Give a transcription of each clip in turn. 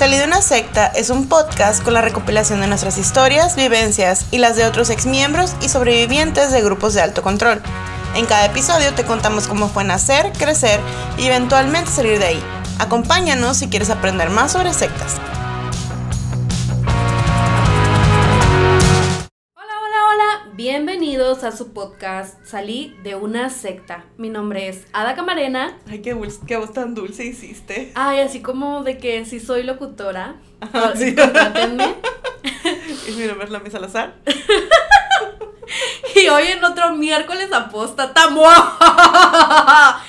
Salí de una secta es un podcast con la recopilación de nuestras historias, vivencias y las de otros exmiembros y sobrevivientes de grupos de alto control. En cada episodio te contamos cómo fue nacer, crecer y eventualmente salir de ahí. Acompáñanos si quieres aprender más sobre sectas. Bienvenidos a su podcast Salí de una secta. Mi nombre es Ada Camarena. Ay, qué, dulce- qué voz tan dulce hiciste. Ay, así como de que si soy locutora. Ajá, sí. Y mi nombre es Lami Salazar. Y hoy en otro miércoles. ¡mua!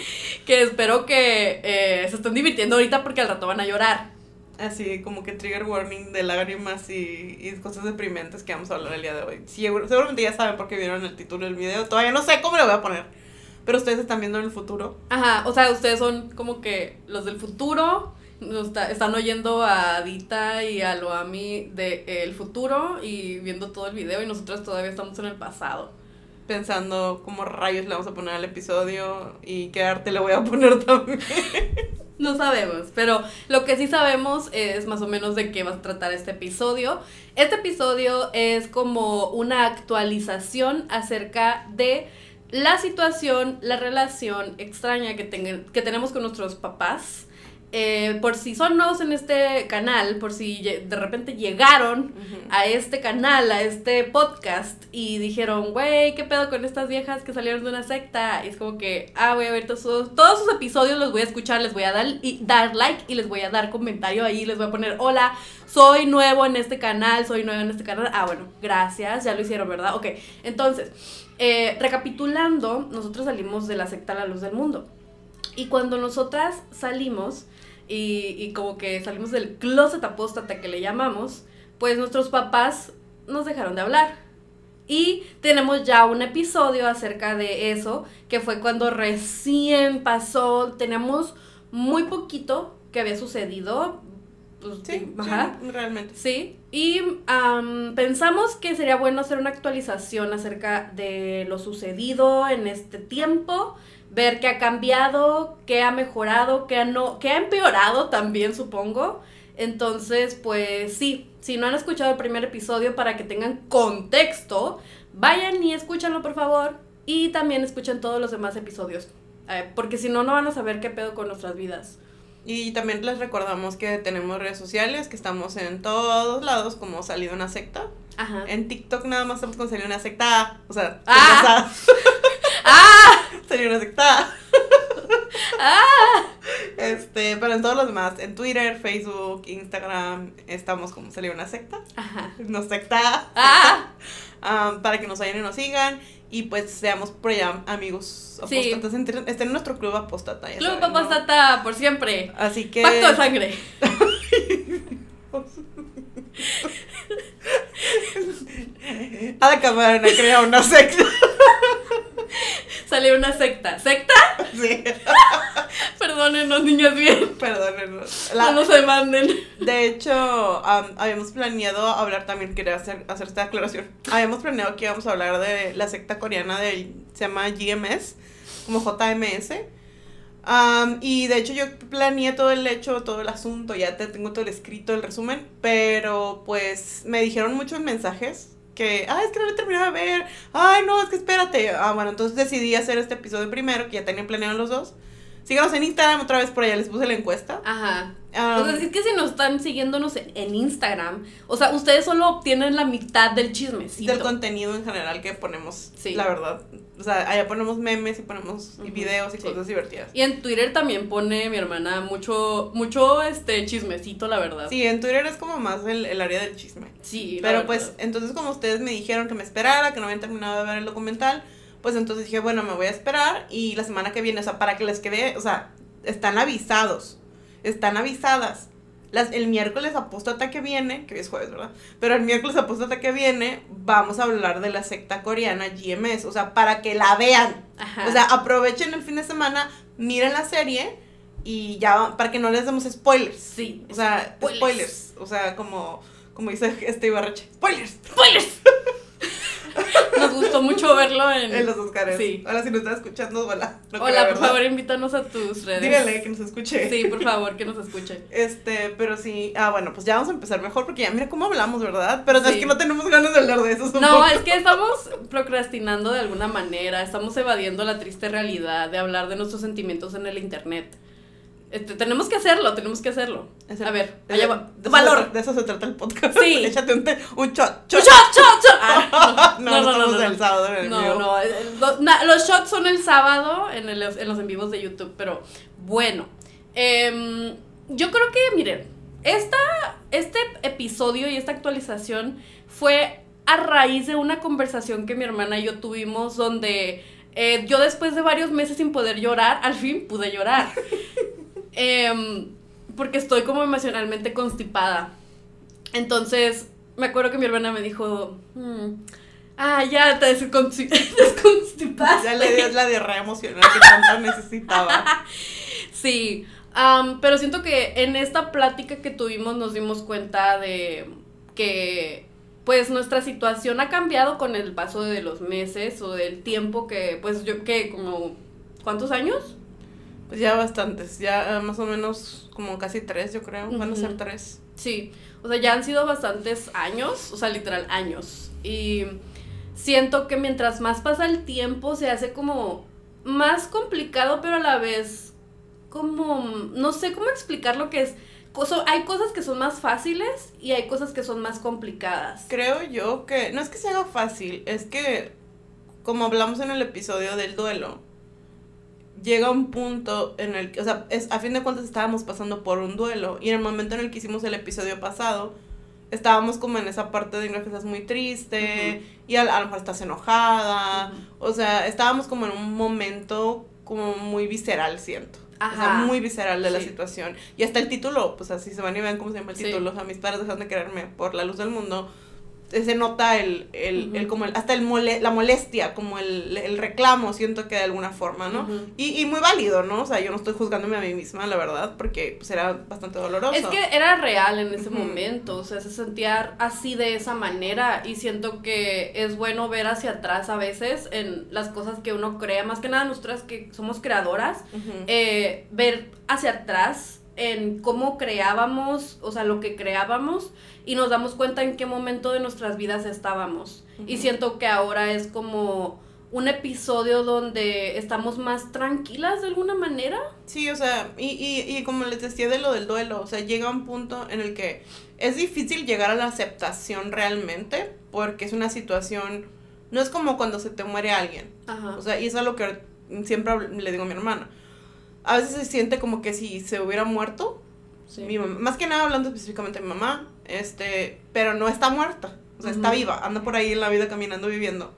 Que espero que eh, se estén divirtiendo ahorita porque al rato van a llorar. Así como que trigger warning de lágrimas y, y cosas deprimentes que vamos a hablar el día de hoy. Sí, seguramente ya saben porque vieron el título del video. Todavía no sé cómo lo voy a poner. Pero ustedes están viendo en el futuro. Ajá, o sea, ustedes son como que los del futuro. están oyendo a Adita y a Loami del futuro y viendo todo el video y nosotros todavía estamos en el pasado. Pensando cómo rayos le vamos a poner al episodio y qué arte le voy a poner también. No sabemos, pero lo que sí sabemos es más o menos de qué va a tratar este episodio. Este episodio es como una actualización acerca de la situación, la relación extraña que, que tenemos con nuestros papás. Eh, por si son nuevos en este canal, por si de repente llegaron a este canal, a este podcast y dijeron, güey, ¿qué pedo con estas viejas que salieron de una secta? Y es como que, ah, voy a ver todos, sus- todos sus episodios, los voy a escuchar, les voy a dar, y, dar like y les voy a dar comentario ahí, les voy a poner, hola, soy nuevo en este canal, soy nuevo en este canal. Ah, bueno, gracias, ya lo hicieron, ¿verdad? Ok, entonces, eh, recapitulando, nosotros salimos de la secta La Luz del Mundo. Y cuando nosotras salimos, y, y como que salimos del closet apóstata que le llamamos, pues nuestros papás nos dejaron de hablar. Y tenemos ya un episodio acerca de eso, que fue cuando recién pasó, teníamos muy poquito que había sucedido. pues, Sí, ajá. sí, realmente. Sí, y am, pensamos que sería bueno hacer una actualización acerca de lo sucedido en este tiempo, ver qué ha cambiado, qué ha mejorado, qué ha, no, qué ha empeorado también, supongo. Entonces, pues sí, si no han escuchado el primer episodio para que tengan contexto, vayan y escúchanlo por favor. Y también escuchen todos los demás episodios, eh, porque si no, no van a saber qué pedo con nuestras vidas. Y también les recordamos que tenemos redes sociales, que estamos en todos lados, como salido una secta. Ajá. En TikTok nada más estamos con salido una secta. O sea, Ah. ¡Ah! salió una secta. ¡Ah! Este, pero en todos los demás, en Twitter, Facebook, Instagram, estamos como salió una secta. Ajá. Nos secta. ¡Ah! Ah, para que nos vayan y nos sigan. Y pues seamos por allá amigos Sí. apóstatas. Entre- Estén en nuestro club apóstata. ya Club saben, ¿no? Apostata por siempre. Así que. Pacto de sangre. A la cámara crea una secta. Salió una secta. ¿Secta? Sí. Perdónenos, niños bien. Perdónenos. La- No nos demanden. de hecho, am, habíamos planeado hablar también, quería hacer, hacer esta aclaración. Habíamos planeado que íbamos a hablar de la secta coreana del, se llama GMS, como JMS. Y de hecho yo planeé todo el hecho, todo el asunto, ya te tengo todo el escrito, el resumen, pero pues me dijeron muchos mensajes que, ay, es que no lo he terminado de ver, ay, no, es que espérate. Ah, bueno, entonces decidí hacer este episodio primero, que ya tenía planeado los dos. Síganos en Instagram, otra vez por allá les puse la encuesta. Ajá. Am, O sea, es que si nos están siguiéndonos en, en Instagram, o sea, ustedes solo obtienen la mitad del chismecito. del contenido en general que ponemos, Sí. la verdad. O sea, allá ponemos memes y ponemos videos y sí. cosas divertidas. Y en Twitter también pone mi hermana mucho, mucho este chismecito, la verdad. Sí, en Twitter es como más el, el área del chisme. Sí, Pero pues, entonces como ustedes me dijeron que me esperara, que no habían terminado de ver el documental, pues entonces dije, bueno, me voy a esperar y la semana que viene, o sea, para que les quede, o sea, están avisados, están avisadas. Las, el miércoles apóstata que viene, que hoy es jueves, ¿verdad? Pero el miércoles apóstata que viene, vamos a hablar de la secta coreana GMS, o sea, para que la vean. Ajá. O sea, aprovechen el fin de semana, miren la serie y ya, para que no les demos spoilers. sí. O sea, Spoilers. spoilers. O sea, como, como dice este Ibarreche. Spoilers. ¡Spoilers! Nos gustó mucho verlo en, en los Oscars. Sí. Hola, si nos estás escuchando, hola. No Hola, por favor, invítanos a tus redes. Dígale que nos escuche. Sí, por favor, que nos escuche. Este, pero sí, ah, bueno, pues ya vamos a empezar mejor porque ya mira cómo hablamos, ¿verdad? Pero es Sí. que no tenemos ganas de hablar de eso. No, es que estamos procrastinando de alguna manera, estamos evadiendo la triste realidad de hablar de nuestros sentimientos en el internet. Este, tenemos que hacerlo, tenemos que hacerlo. A ver, de- allá va. de eso Valor. de eso se trata el podcast. Sí. Échate un, un shot. ¡Shot, shot, shot! Ah, no, no, el sábado en el No, vivo. no, el- el- lo- na- los shots son el sábado en, el- en los en vivos de YouTube, pero bueno. em, yo creo que, miren, esta, este episodio y esta actualización fue a raíz de una conversación que mi hermana y yo tuvimos donde eh, yo después de varios meses sin poder llorar, al fin pude llorar. Em, porque estoy como emocionalmente constipada. Entonces, me acuerdo que mi hermana me dijo, "Mm, ah, ya te desconsti- desconstipaste. Ya le dio la diarrea emocional que tanto necesitaba. Sí, pero siento que en esta plática que tuvimos nos dimos cuenta de que pues nuestra situación ha cambiado con el paso de los meses o del tiempo que pues yo que como ¿cuántos años? Pues ya bastantes, ya eh, más o menos como casi tres, yo creo. Van a ser tres. Sí, o sea, ya han sido bastantes años, o sea, literal años. Y siento que mientras más pasa el tiempo se hace como más complicado, pero a la vez como, no sé cómo explicar lo que es. Coso- hay cosas que son más fáciles y hay cosas que son más complicadas. Creo yo que no es que se haga fácil, es que como hablamos en el episodio del duelo, llega un punto en el que, o sea, es, a fin de cuentas estábamos pasando por un duelo y en el momento en el que hicimos el episodio pasado, estábamos como en esa parte de que estás muy triste y a, a lo mejor estás enojada, o sea, estábamos como en un momento como muy visceral, siento. O sea, Ajá. muy visceral de la situación. Y hasta el título, pues así se van y ven cómo se llama el Sí. título. O sea, mis padres dejan de quererme por la luz del mundo. Se nota el, el, el como el, hasta el mole, la molestia, como el, el reclamo, siento que de alguna forma, ¿no? Y, y muy válido, ¿no? O sea, yo no estoy juzgándome a mí misma, la verdad, porque pues era bastante doloroso. Es que era real en ese momento, o sea, se sentía así de esa manera y siento que es bueno ver hacia atrás a veces en las cosas que uno crea, más que nada nosotras que somos creadoras, eh, ver hacia atrás en cómo creábamos, o sea, lo que creábamos y nos damos cuenta en qué momento de nuestras vidas estábamos. Y Ujú. siento que ahora es como un episodio donde estamos más tranquilas de alguna manera. Sí, o sea, y, y, y como les decía de lo del duelo, o sea, llega un punto en el que es difícil llegar a la aceptación realmente, porque es una situación, no es como cuando se te muere alguien, Ajá. o sea, y eso es lo que siempre le digo a mi hermana. A veces se siente como que si se hubiera muerto, Sí. mi mamá, más que nada hablando específicamente de mi mamá, este, pero no está muerta, o sea, está Ujú. viva, anda por ahí en la vida caminando, viviendo.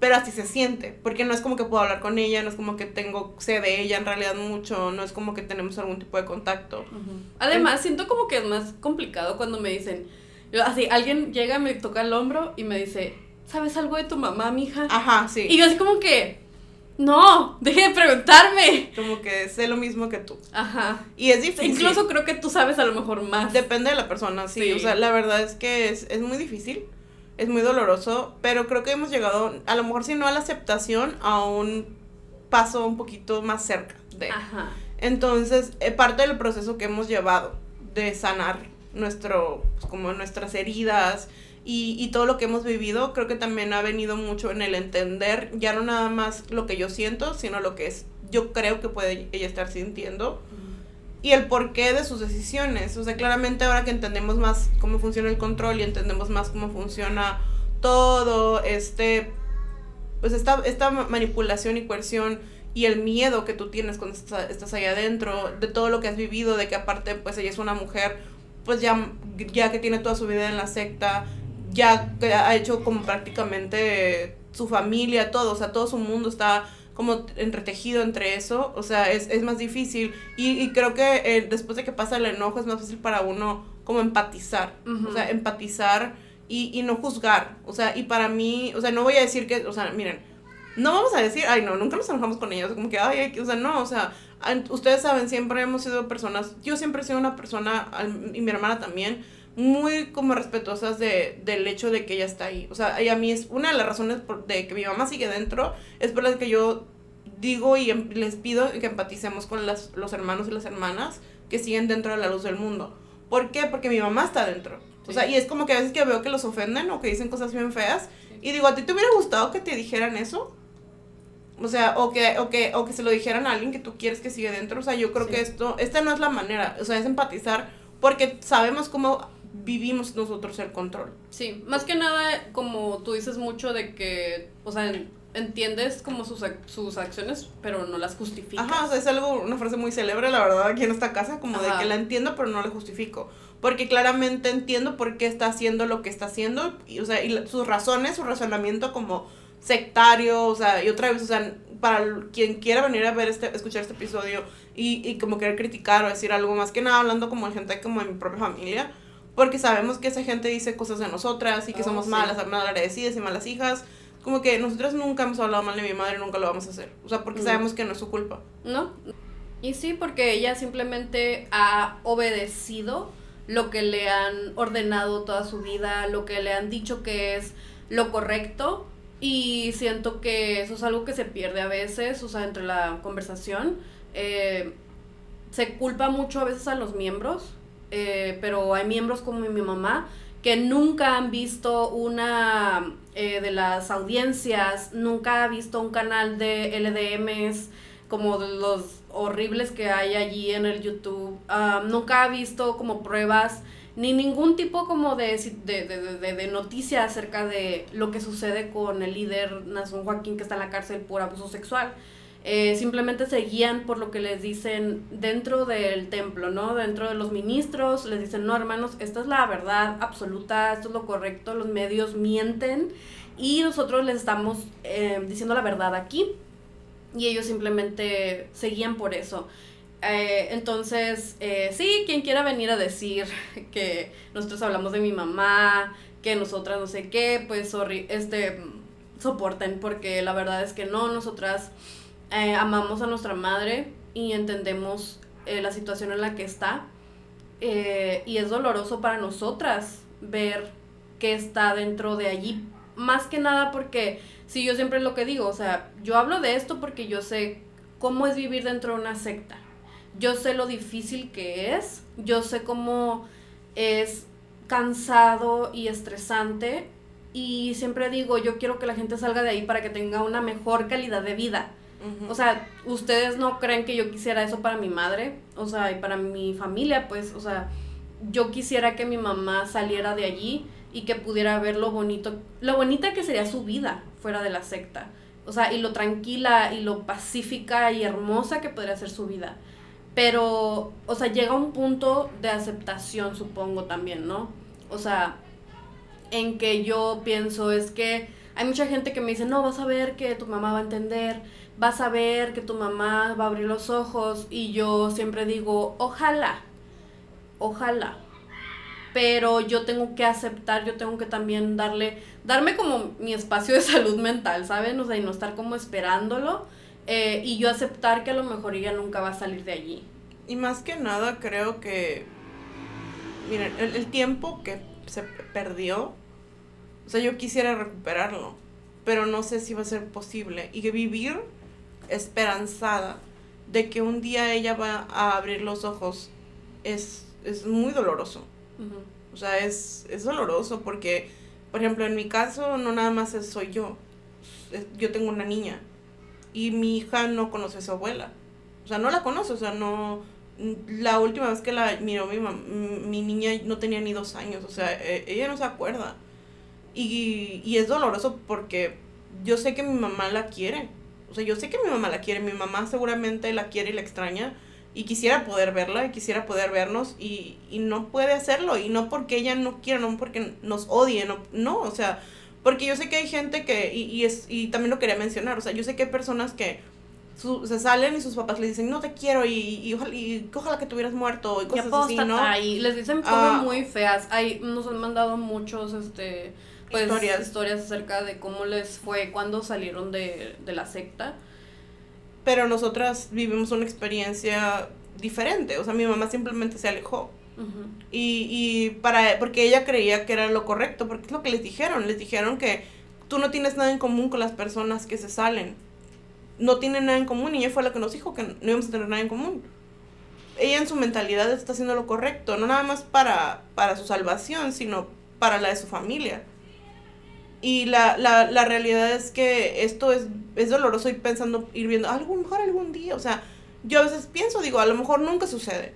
Pero así se siente, porque no es como que puedo hablar con ella, no es como que tengo sé de ella en realidad mucho, no es como que tenemos algún tipo de contacto. Ujú. Además, siento como que es más complicado cuando me dicen, yo- así, alguien llega, me toca el hombro y me dice, ¿sabes algo de tu mamá, mija? Ajá, sí. Y yo así como que, no, deje de preguntarme. Como que sé lo mismo que tú. Ajá. Y es difícil. Incluso creo que tú sabes a lo mejor más. Depende de la persona, sí. Sí. O sea, la verdad es que es, es muy difícil, es muy doloroso, pero creo que hemos llegado, a lo mejor si no a la aceptación, a un paso un poquito más cerca de. Ajá. Entonces, eh, parte del proceso que hemos llevado de sanar nuestro, pues, como nuestras heridas y, y todo lo que hemos vivido, creo que también ha venido mucho en el entender ya no nada más lo que yo siento, sino lo que es, yo creo que puede ella estar sintiendo y el porqué de sus decisiones. O sea, claramente ahora que entendemos más cómo funciona el control y entendemos más cómo funciona todo, este, pues esta, esta ma- manipulación y coerción y el miedo que tú tienes cuando estás, estás ahí adentro, de todo lo que has vivido, de que aparte pues ella es una mujer, pues ya, ya que tiene toda su vida en la secta, ya ha hecho como prácticamente su familia, todo, o sea, todo su mundo está como entretejido entre eso, o sea, es, es más difícil y, y creo que eh, después de que pasa el enojo es más fácil para uno como empatizar, Ujú. o sea, empatizar y, y no juzgar, o sea, y para mí, o sea, no voy a decir que, o sea, miren, no vamos a decir, ay, no, nunca nos enojamos con ellos, como que, ay, o sea, no, o sea, ustedes saben, siempre hemos sido personas, yo siempre he sido una persona, y mi hermana también, muy como respetuosas de, del hecho de que ella está ahí. O sea, y a mí es una de las razones por, de que mi mamá sigue dentro, es por las que yo digo y em, les pido que empaticemos con las, los hermanos y las hermanas que siguen dentro de la luz del mundo. ¿Por qué? Porque mi mamá está dentro. O sea, y es como que a veces que veo que los ofenden o que dicen cosas bien feas. Y digo, ¿a ti te hubiera gustado que te dijeran eso? O sea, o que, o que, o que se lo dijeran a alguien que tú quieres que siga dentro. O sea, yo creo que esto, esta no es la manera. O sea, es empatizar porque sabemos cómo vivimos nosotros el control. Sí, más que nada, como tú dices mucho de que, o sea, entiendes como sus, sus acciones, pero no las justificas. Ajá, o sea, es algo, una frase muy célebre, la verdad, aquí en esta casa, como de que la entiendo, pero no la justifico. Porque claramente entiendo por qué está haciendo lo que está haciendo, y, o sea, y sus razones, su razonamiento como sectario, o sea, y otra vez, o sea, para quien quiera venir a ver este, escuchar este episodio y, y como querer criticar o decir algo más que nada, hablando como de gente como de mi propia familia, porque sabemos que esa gente dice cosas de nosotras y que oh, somos malas, mal agradecidas y malas hijas, como que nosotros nunca hemos hablado mal de mi madre, nunca lo vamos a hacer. O sea, porque sabemos que no es su culpa. ¿No? Y sí, porque ella simplemente ha obedecido lo que le han ordenado toda su vida, lo que le han dicho que es lo correcto. Y siento que eso es algo que se pierde a veces, o sea, entre la conversación. Eh, se culpa mucho a veces a los miembros, eh, pero hay miembros como mi mamá que nunca han visto una eh, de las audiencias, nunca ha visto un canal de LDMs como los horribles que hay allí en el YouTube, ah, nunca ha visto como pruebas ni ningún tipo como de, de, de, de, noticia acerca de lo que sucede con el líder Nazón Joaquín que está en la cárcel por abuso sexual. Eh, simplemente se guían por lo que les dicen dentro del templo, ¿no? Dentro de los ministros, les dicen, no, hermanos, esta es la verdad absoluta, esto es lo correcto, los medios mienten y nosotros les estamos eh, diciendo la verdad aquí y ellos simplemente se guían por eso. Eh, entonces, sí, quien quiera venir a decir que nosotros hablamos de mi mamá, que nosotras no sé qué, pues sorry, este, soporten, porque la verdad es que no, nosotras eh, amamos a nuestra madre y entendemos eh, la situación en la que está. Eh, y es doloroso para nosotras ver que está dentro de allí. Más que nada porque, si yo siempre lo que digo, o sea, yo hablo de esto porque yo sé cómo es vivir dentro de una secta. Yo sé lo difícil que es, yo sé cómo es cansado y estresante y siempre digo, yo quiero que la gente salga de ahí para que tenga una mejor calidad de vida. O sea, ustedes no creen que yo quisiera eso para mi madre, o sea, y para mi familia, pues, o sea, yo quisiera que mi mamá saliera de allí y que pudiera ver lo bonito, lo bonita que sería su vida fuera de la secta. O sea, y lo tranquila y lo pacífica y hermosa que podría ser su vida. Pero, o sea, llega un punto de aceptación, supongo también, ¿no? O sea, en que yo pienso es que hay mucha gente que me dice, no, vas a ver que tu mamá va a entender, vas a ver que tu mamá va a abrir los ojos y yo siempre digo, ojalá, ojalá. Pero yo tengo que aceptar, yo tengo que también darle, darme como mi espacio de salud mental, ¿saben? O sea, y no estar como esperándolo. Eh, y yo aceptar que a lo mejor ella nunca va a salir de allí. Y más que nada creo que, miren, el, el tiempo que se perdió, o sea, yo quisiera recuperarlo, pero no sé si va a ser posible. Y que vivir esperanzada de que un día ella va a abrir los ojos es, es muy doloroso. O sea, es, es doloroso porque, por ejemplo, en mi caso no nada más soy yo. Yo tengo una niña y mi hija no conoce a su abuela. O sea, no la conoce, o sea, no... La última vez que la miró mi, mi niña no tenía ni dos años, o sea, e, ella no se acuerda. Y, y es doloroso porque yo sé que mi mamá la quiere, sea, yo sé que mi mamá la quiere, mi mamá seguramente la quiere y la extraña y quisiera poder verla y quisiera poder vernos y, y no puede hacerlo y no porque ella no quiera, no porque nos odie, no, no o sea, porque yo sé que hay gente que, y, y, es, y también lo quería mencionar, o sea, yo sé que hay personas que se salen y sus papás le dicen, no te quiero y, y, ojalá, y ojalá que te hubieras muerto y cosas así, ¿no? Y les dicen cosas ah. muy feas. Hay, nos han mandado muchos, este pues, historias. historias acerca de cómo les fue cuando salieron de, de la secta. Pero nosotras vivimos una experiencia diferente. O sea, mi mamá simplemente se alejó. y, y para, porque ella creía que era lo correcto, porque es lo que les dijeron, les dijeron que tú no tienes nada en común con las personas que se salen. No tienen nada en común y ella fue la que nos dijo que no íbamos a tener nada en común. Ella en su mentalidad está haciendo lo correcto, no nada más para, para su salvación, sino para la de su familia. Y la, la, la realidad es que esto es, es doloroso y pensando, ir viendo, a lo mejor algún día, o sea, yo a veces pienso, digo, a lo mejor nunca sucede.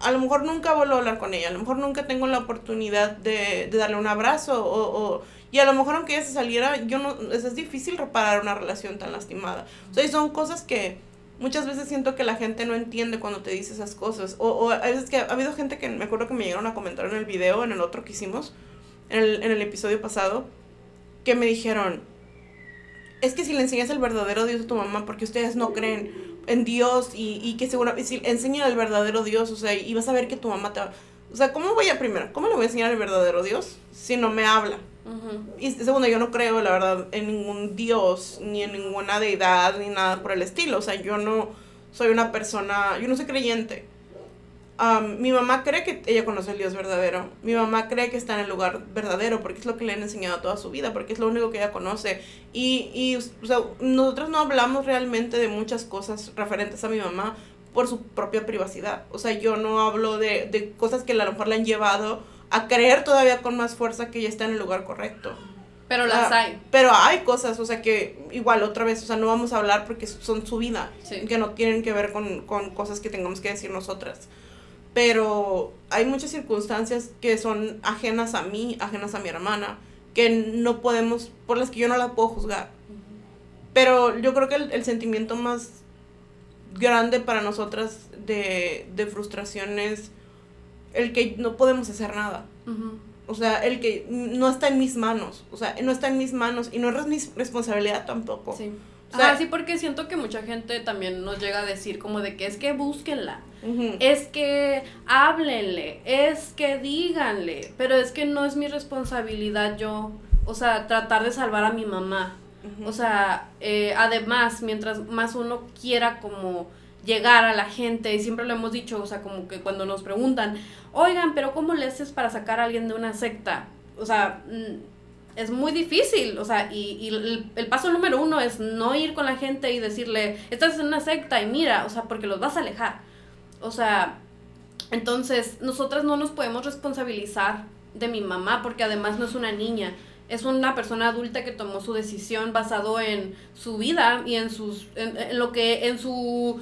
A lo mejor nunca vuelvo a hablar con ella, a lo mejor nunca tengo la oportunidad de, de darle un abrazo o, o, y a lo mejor aunque ella se saliera, yo no, es difícil reparar una relación tan lastimada. O sea, y son cosas que muchas veces siento que la gente no entiende cuando te dice esas cosas. O, o a veces que ha habido gente que me acuerdo que me llegaron a comentar en el video, en el otro que hicimos, en el, en el episodio pasado, que me dijeron, es que si le enseñas el verdadero Dios a tu mamá, porque ustedes no creen en Dios y, y que seguro, si enseñan el verdadero Dios, o sea, y vas a ver que tu mamá te va... O sea, ¿cómo voy a primero? ¿Cómo le voy a enseñar el verdadero Dios si no me habla? Y segundo, yo no creo, la verdad, en ningún Dios, ni en ninguna deidad, ni nada por el estilo. O sea, yo no soy una persona, yo no soy creyente. Um, mi mamá cree que ella conoce el Dios verdadero. Mi mamá cree que está en el lugar verdadero porque es lo que le han enseñado toda su vida, porque es lo único que ella conoce. Y, y o sea, nosotros no hablamos realmente de muchas cosas referentes a mi mamá por su propia privacidad. O sea, yo no hablo de, de cosas que a lo mejor le han llevado a creer todavía con más fuerza que ella está en el lugar correcto. Pero las Ah, hay. Pero hay cosas, o sea, que igual otra vez, o sea, no vamos a hablar porque son su vida, Sí. que no tienen que ver con, con cosas que tengamos que decir nosotras. Pero hay muchas circunstancias que son ajenas a mí, ajenas a mi hermana, que no podemos, por las que yo no la puedo juzgar. Pero yo creo que el, el sentimiento más grande para nosotras de, de frustración es el que no podemos hacer nada. O sea, el que no está en mis manos. O sea, no está en mis manos y no es mi responsabilidad tampoco. Sí. O sea- sí, porque siento que mucha gente también nos llega a decir como de que es que búsquenla, es que háblenle, es que díganle, pero es que no es mi responsabilidad yo, o sea, tratar de salvar a mi mamá. O sea, eh, además, mientras más uno quiera como llegar a la gente, y siempre lo hemos dicho, o sea, como que cuando nos preguntan, oigan, pero ¿cómo le haces para sacar a alguien de una secta? O sea, mm, es muy difícil, o sea, y, y el, paso número uno es no ir con la gente y decirle, estás en una secta y mira, o sea, porque los vas a alejar. O sea, entonces, nosotras no nos podemos responsabilizar de mi mamá porque además no es una niña. Es una persona adulta que tomó su decisión basado en su vida y en sus en, en lo que en su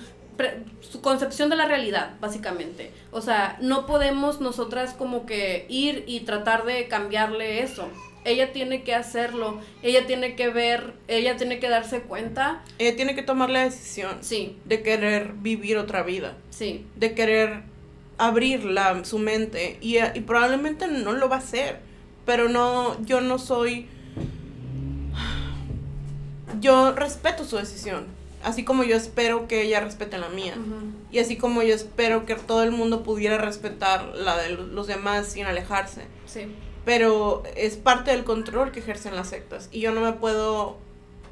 su concepción de la realidad, básicamente. O sea, no podemos nosotras como que ir y tratar de cambiarle eso. Ella tiene que hacerlo, ella tiene que ver, ella tiene que darse cuenta. Ella tiene que tomar la decisión Sí, de querer vivir otra vida, sí, de querer abrir la, su mente y, y probablemente no lo va a hacer, pero no, yo no soy, yo respeto su decisión, así como yo espero que ella respete la mía. Y así como yo espero que todo el mundo pudiera respetar la de los demás sin alejarse. sí. Pero es parte del control que ejercen las sectas. Y yo no me puedo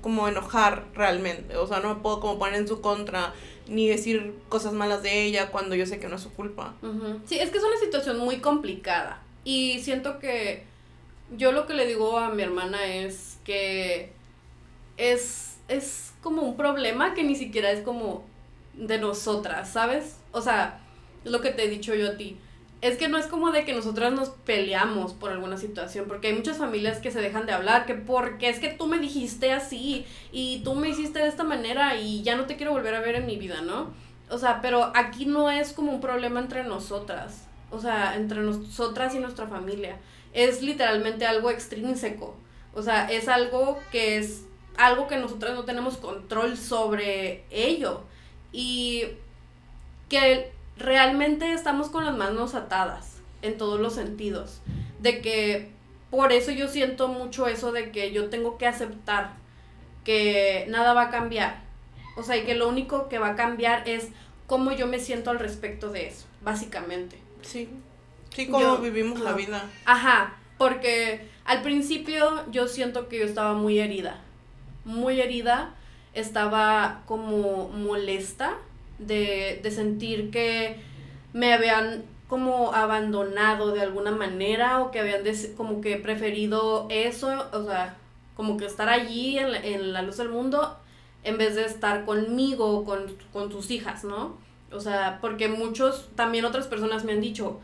como enojar realmente. O sea, no me puedo como poner en su contra ni decir cosas malas de ella cuando yo sé que no es su culpa. Ujú. Sí, es que es una situación muy complicada. Y siento que yo lo que le digo a mi hermana es que es, es como un problema que ni siquiera es como de nosotras, ¿sabes? O sea, lo que te he dicho yo a ti. Es que no es como de que nosotras nos peleamos por alguna situación, porque hay muchas familias que se dejan de hablar, que porque es que tú me dijiste así y tú me hiciste de esta manera y ya no te quiero volver a ver en mi vida, ¿no? O sea, pero aquí no es como un problema entre nosotras, o sea, entre nosotras y nuestra familia. Es literalmente algo extrínseco, o sea, es algo que es algo que nosotras no tenemos control sobre ello y que realmente estamos con las manos atadas en todos los sentidos, de que por eso yo siento mucho eso de que yo tengo que aceptar que nada va a cambiar. O sea, y que lo único que va a cambiar es cómo yo me siento al respecto de eso, básicamente. Sí. Sí, como Yo- vivimos la vida. Ajá, porque al principio yo siento que yo estaba muy herida, muy herida, estaba como molesta de, de sentir que me habían como abandonado de alguna manera o que habían como que preferido eso, o sea, como que estar allí en la, en la luz del mundo en vez de estar conmigo, con, con tus hijas, ¿no? O sea, porque muchos, también otras personas me han dicho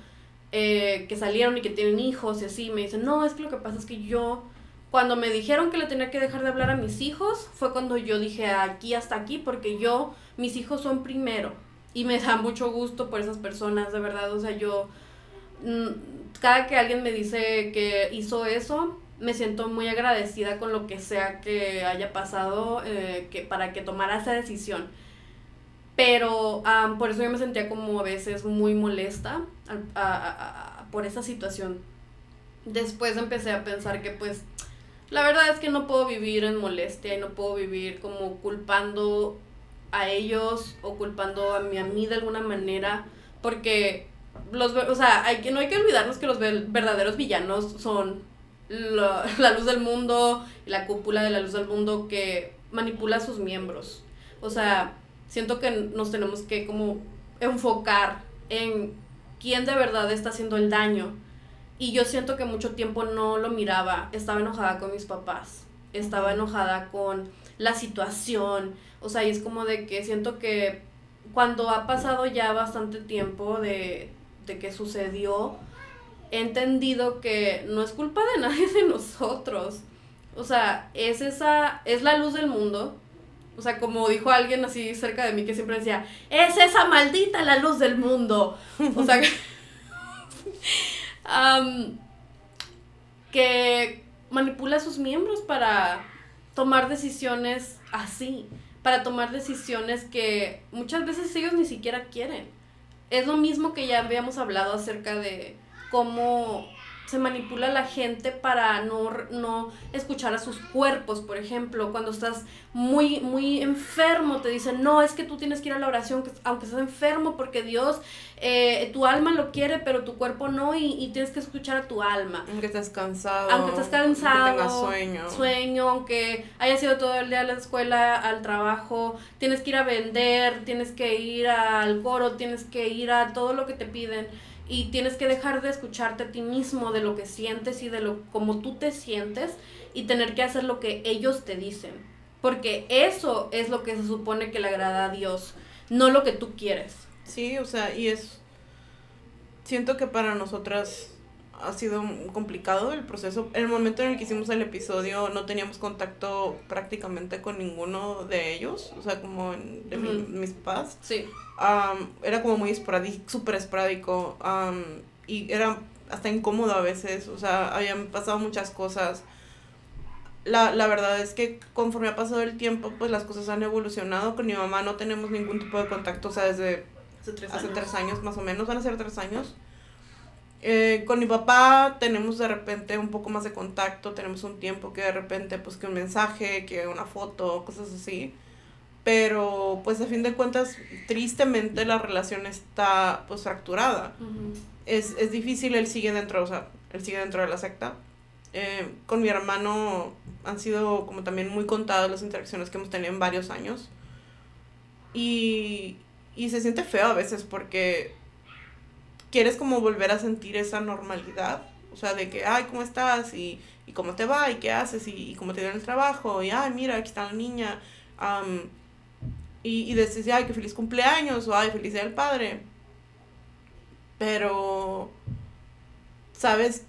eh, que salieron y que tienen hijos y así, me dicen, no, es que lo que pasa es que yo, cuando me dijeron que le tenía que dejar de hablar a mis hijos, fue cuando yo dije aquí hasta aquí, porque yo, mis hijos son primero. Y me da mucho gusto por esas personas, de verdad, o sea, yo, mm, cada que alguien me dice que hizo eso, me siento muy agradecida con lo que sea que haya pasado eh, que, para que tomara esa decisión. Pero por eso yo me sentía como a veces muy molesta por esa situación. Después empecé a pensar que pues la verdad es que no puedo vivir en molestia y no puedo vivir como culpando a ellos o culpando a mí, a mí de alguna manera porque los o sea, hay que no hay que olvidarnos que los verdaderos villanos son la, la luz del mundo y la cúpula de la luz del mundo que manipula a sus miembros. O sea, siento que nos tenemos que como enfocar en quién de verdad está haciendo el daño. Y yo siento que mucho tiempo no lo miraba, estaba enojada con mis papás, estaba enojada con la situación, o sea, y es como de que siento que cuando ha pasado ya bastante tiempo de, de que sucedió, he entendido que no es culpa de nadie de nosotros. O sea, es esa, es la luz del mundo. O sea, como dijo alguien así cerca de mí que siempre decía, es esa maldita la luz del mundo. O sea, que manipula a sus miembros para tomar decisiones así, para tomar decisiones que muchas veces ellos ni siquiera quieren. Es lo mismo que ya habíamos hablado acerca de cómo se manipula la gente para no, no escuchar a sus cuerpos, por ejemplo, cuando estás muy, muy enfermo, te dicen, no, es que tú tienes que ir a la oración, aunque estés enfermo, porque Dios, eh, tu alma lo quiere, pero tu cuerpo no, y, tienes que escuchar a tu alma. Aunque estés cansado. Aunque estés cansado. Aunque tengas sueño. Sueño, aunque hayas ido todo el día a la escuela, al trabajo, tienes que ir a vender, tienes que ir al coro, tienes que ir a todo lo que te piden y tienes que dejar de escucharte a ti mismo de lo que sientes y de lo como tú te sientes y tener que hacer lo que ellos te dicen, porque eso es lo que se supone que le agrada a Dios, no lo que tú quieres. Sí, o sea, y es siento que para nosotras ha sido complicado el proceso. En el momento en el que hicimos el episodio no teníamos contacto prácticamente con ninguno de ellos, o sea, como de mis papás. Sí. era como muy esporádico, súper esporádico y era hasta incómodo a veces, o sea, habían pasado muchas cosas. La, la verdad es que conforme ha pasado el tiempo, pues las cosas han evolucionado. Con mi mamá no tenemos ningún tipo de contacto, o sea, desde hace tres, hace tres años más o menos, van a ser tres años. Eh, con mi papá tenemos de repente un poco más de contacto, tenemos un tiempo que de repente pues que un mensaje, que una foto, cosas así. Pero pues a fin de cuentas, tristemente la relación está pues fracturada. es, es, difícil, él sigue dentro, o sea, él sigue dentro de la secta. Eh, con mi hermano han sido como también muy contadas las interacciones que hemos tenido en varios años. Y, y se siente feo a veces porque quieres como volver a sentir esa normalidad. O sea, de que, ay, ¿cómo estás? Y, y cómo te va, y qué haces, y, cómo te dio el trabajo, y ay, mira, aquí está la niña. y, y decís, ay, qué feliz cumpleaños, o ay, feliz día del padre. Pero, sabes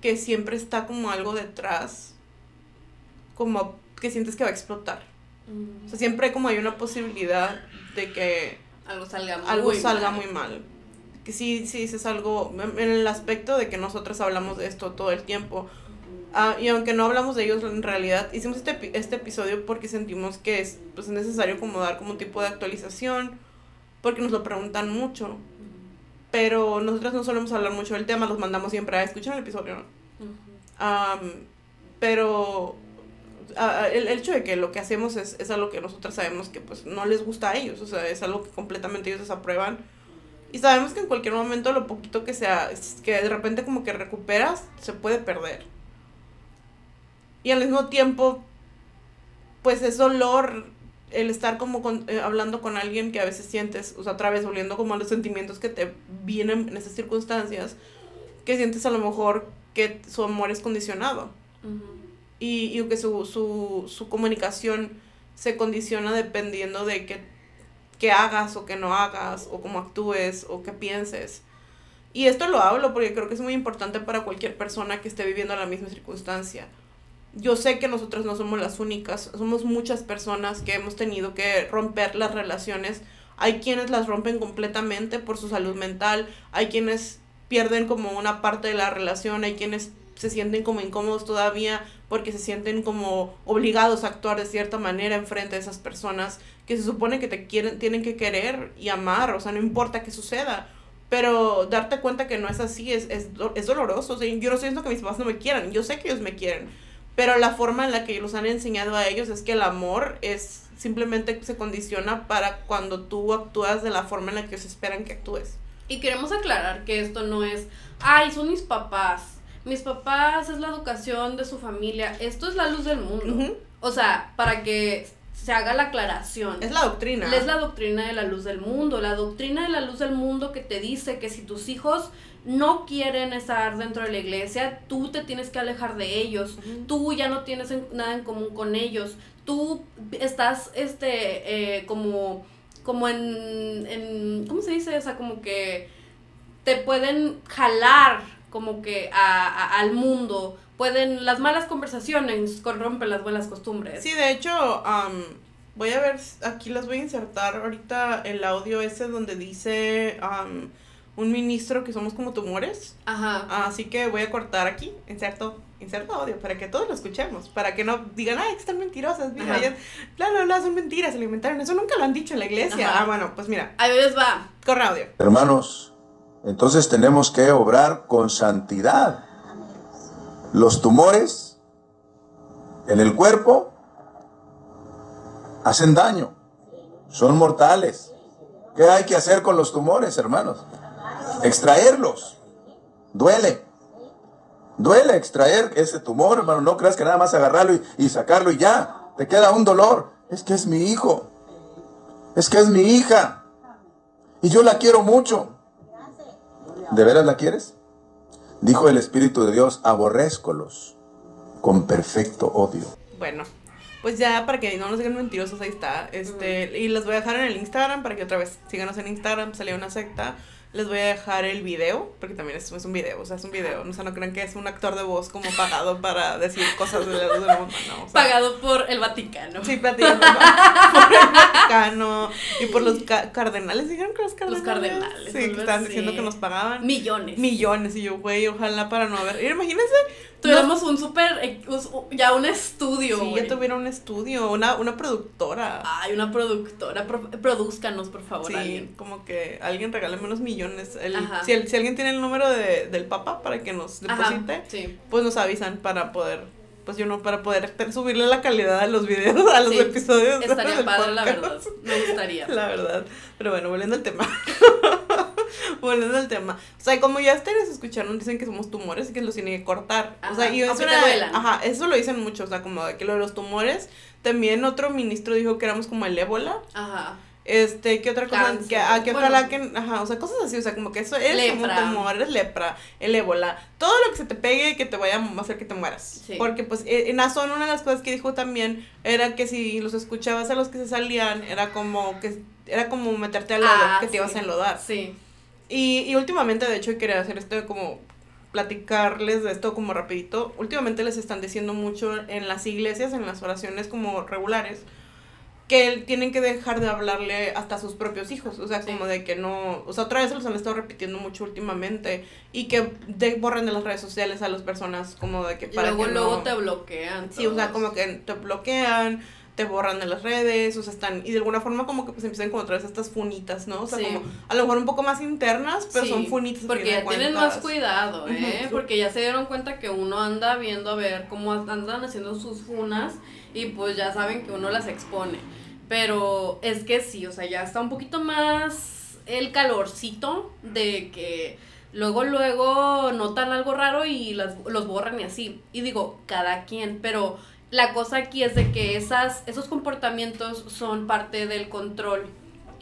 que siempre está como algo detrás, como que sientes que va a explotar. O sea, siempre como hay una posibilidad de que algo salga algo salga muy mal que sí, sí es algo, en el aspecto de que nosotros hablamos de esto todo el tiempo. Ah, y aunque no hablamos de ellos en realidad, hicimos este, este episodio porque sentimos que es pues, necesario como dar como un tipo de actualización, porque nos lo preguntan mucho. Pero nosotros no solemos hablar mucho del tema, los mandamos siempre a escuchar el episodio. pero el, el, hecho de que lo que hacemos es, es algo que nosotros sabemos que pues no les gusta a ellos, o sea, es algo que completamente ellos desaprueban y sabemos que en cualquier momento lo poquito que sea, que de repente como que recuperas, se puede perder. Y al mismo tiempo, pues ese olor el estar como con, eh, hablando con alguien que a veces sientes, o sea, otra vez volviendo como a los sentimientos que te vienen en esas circunstancias, que sientes a lo mejor que su amor es condicionado. y, y, que su, su, su comunicación se condiciona dependiendo de qué, qué hagas o qué no hagas, o cómo actúes o qué pienses. Y esto lo hablo porque creo que es muy importante para cualquier persona que esté viviendo la misma circunstancia yo sé que nosotros no somos las únicas, somos muchas personas que hemos tenido que romper las relaciones. Hay quienes las rompen completamente por su salud mental, hay quienes pierden como una parte de la relación, hay quienes se sienten como incómodos todavía porque se sienten como obligados a actuar de cierta manera en frente de esas personas que se supone que te quieren, tienen que querer y amar, o sea, no importa qué suceda. Pero darte cuenta que no es así es, es, es doloroso. O sea, yo no estoy diciendo que mis papás no me quieran, yo sé que ellos me quieren pero la forma en la que los han enseñado a ellos es que el amor es simplemente se condiciona para cuando tú actúas de la forma en la que se esperan que actúes. Y queremos aclarar que esto no es, ay, son mis papás. Mis papás es la educación de su familia. Esto es la luz del mundo. O sea, para que se haga la aclaración. Es la doctrina. Es la doctrina de la luz del mundo. La doctrina de la luz del mundo que te dice que si tus hijos no quieren estar dentro de la iglesia, tú te tienes que alejar de ellos, tú ya no tienes nada en común con ellos, tú estás, este, eh, como, como en, en, ¿cómo se dice? O sea, como que te pueden jalar como que a, al mundo, pueden, las malas conversaciones corrompen las buenas costumbres. Sí, de hecho, voy a ver, aquí las voy a insertar ahorita el audio ese donde dice un ministro que somos como tumores. Ajá. Así que voy a cortar aquí, inserto, inserto audio, para que todos lo escuchemos, para que no digan, ay, están mentirosas, mira, ya, bla, bla, bla, son mentiras, se lo inventaron, eso nunca lo han dicho en la iglesia. Ah, bueno, pues mira. Ahí les va. Corre audio. Hermanos, entonces tenemos que obrar con santidad. Los tumores en el cuerpo hacen daño, son mortales. ¿Qué hay que hacer con los tumores, hermanos? extraerlos. Duele. Duele extraer ese tumor, hermano. No creas que nada más agarrarlo y, sacarlo y ya. Te queda un dolor. Es que es mi hijo. Es que es mi hija. Y yo la quiero mucho. ¿De veras la quieres? Dijo el Espíritu de Dios, aborrézcolos con perfecto odio. Bueno, pues ya para que no nos digan mentirosos, ahí está. Este, y les voy a dejar en el Instagram para que otra vez síganos en Instagram, salió una secta. Les voy a dejar el video, porque también es, es un video, o sea, es un video. O sea, no crean que es un actor de voz como pagado para decir cosas de la luz del mundo, no. pagado por el Vaticano. Sí, pagado por el Vaticano y por los cardenales. ¿Dijeron que los cardenales? Los cardenales. Sí, que estaban diciendo que nos pagaban. Millones. Millones. Y yo, güey, ojalá para no haber. Imagínense Tuviéramos un súper, eh, ya un estudio. Sí, ya tuviera un estudio, una, una productora. Ay, una productora, produzcanos, por favor. Sí, como que alguien regale unos millones. si, si alguien tiene el número de, del papá para que nos deposite, pues nos avisan para poder pues yo no, para poder subirle la calidad a los videos, a los episodios. Estaría padre, la verdad. Me gustaría. La verdad. Pero bueno, volviendo al tema. volviendo al tema. O sea, como ya ustedes escucharon, dicen que somos tumores y que los tienen que cortar. o sea, y eso, ajá, eso lo dicen mucho. O sea, como que lo de los tumores. También otro ministro dijo que éramos como el ébola. Ajá. Este, ¿qué otra cosa? que, ah, que ojalá que, ajá, o sea, cosas así, o sea, como que eso es lepra. como un tumor, eres lepra, el ébola, todo lo que se te pegue que te vaya a hacer que te mueras. Porque, pues, e, en Azón una de las cosas que dijo también era que si los escuchabas a los que se salían, era como que, era como meterte al lodo, ah, que te ibas a enlodar. Sí. Y, y últimamente, de hecho, quería hacer esto como platicarles de esto como rapidito. Últimamente les están diciendo mucho en las iglesias, en las oraciones como regulares, que tienen que dejar de hablarle hasta a sus propios hijos, o sea, como de que no, o sea, otra vez se los han estado repitiendo mucho últimamente y que de, borren de las redes sociales a las personas como de que para luego, luego te bloquean. Sí, o sea, como que te bloquean, te borran de las redes, o sea, están, y de alguna forma como que pues empiezan como otra vez estas funitas, ¿no? O sea, como a lo mejor un poco más internas, pero son funitas. Porque ya tienen más cuidado, ¿eh? Porque ya se dieron cuenta que uno anda viendo a ver cómo andan haciendo sus funas y pues ya saben que uno las expone. Pero es que sí, o sea, ya está un poquito más el calorcito de que luego, luego notan algo raro y las, los borran y así. Y digo, cada quien, pero La cosa aquí es de que esas, esos comportamientos son parte del control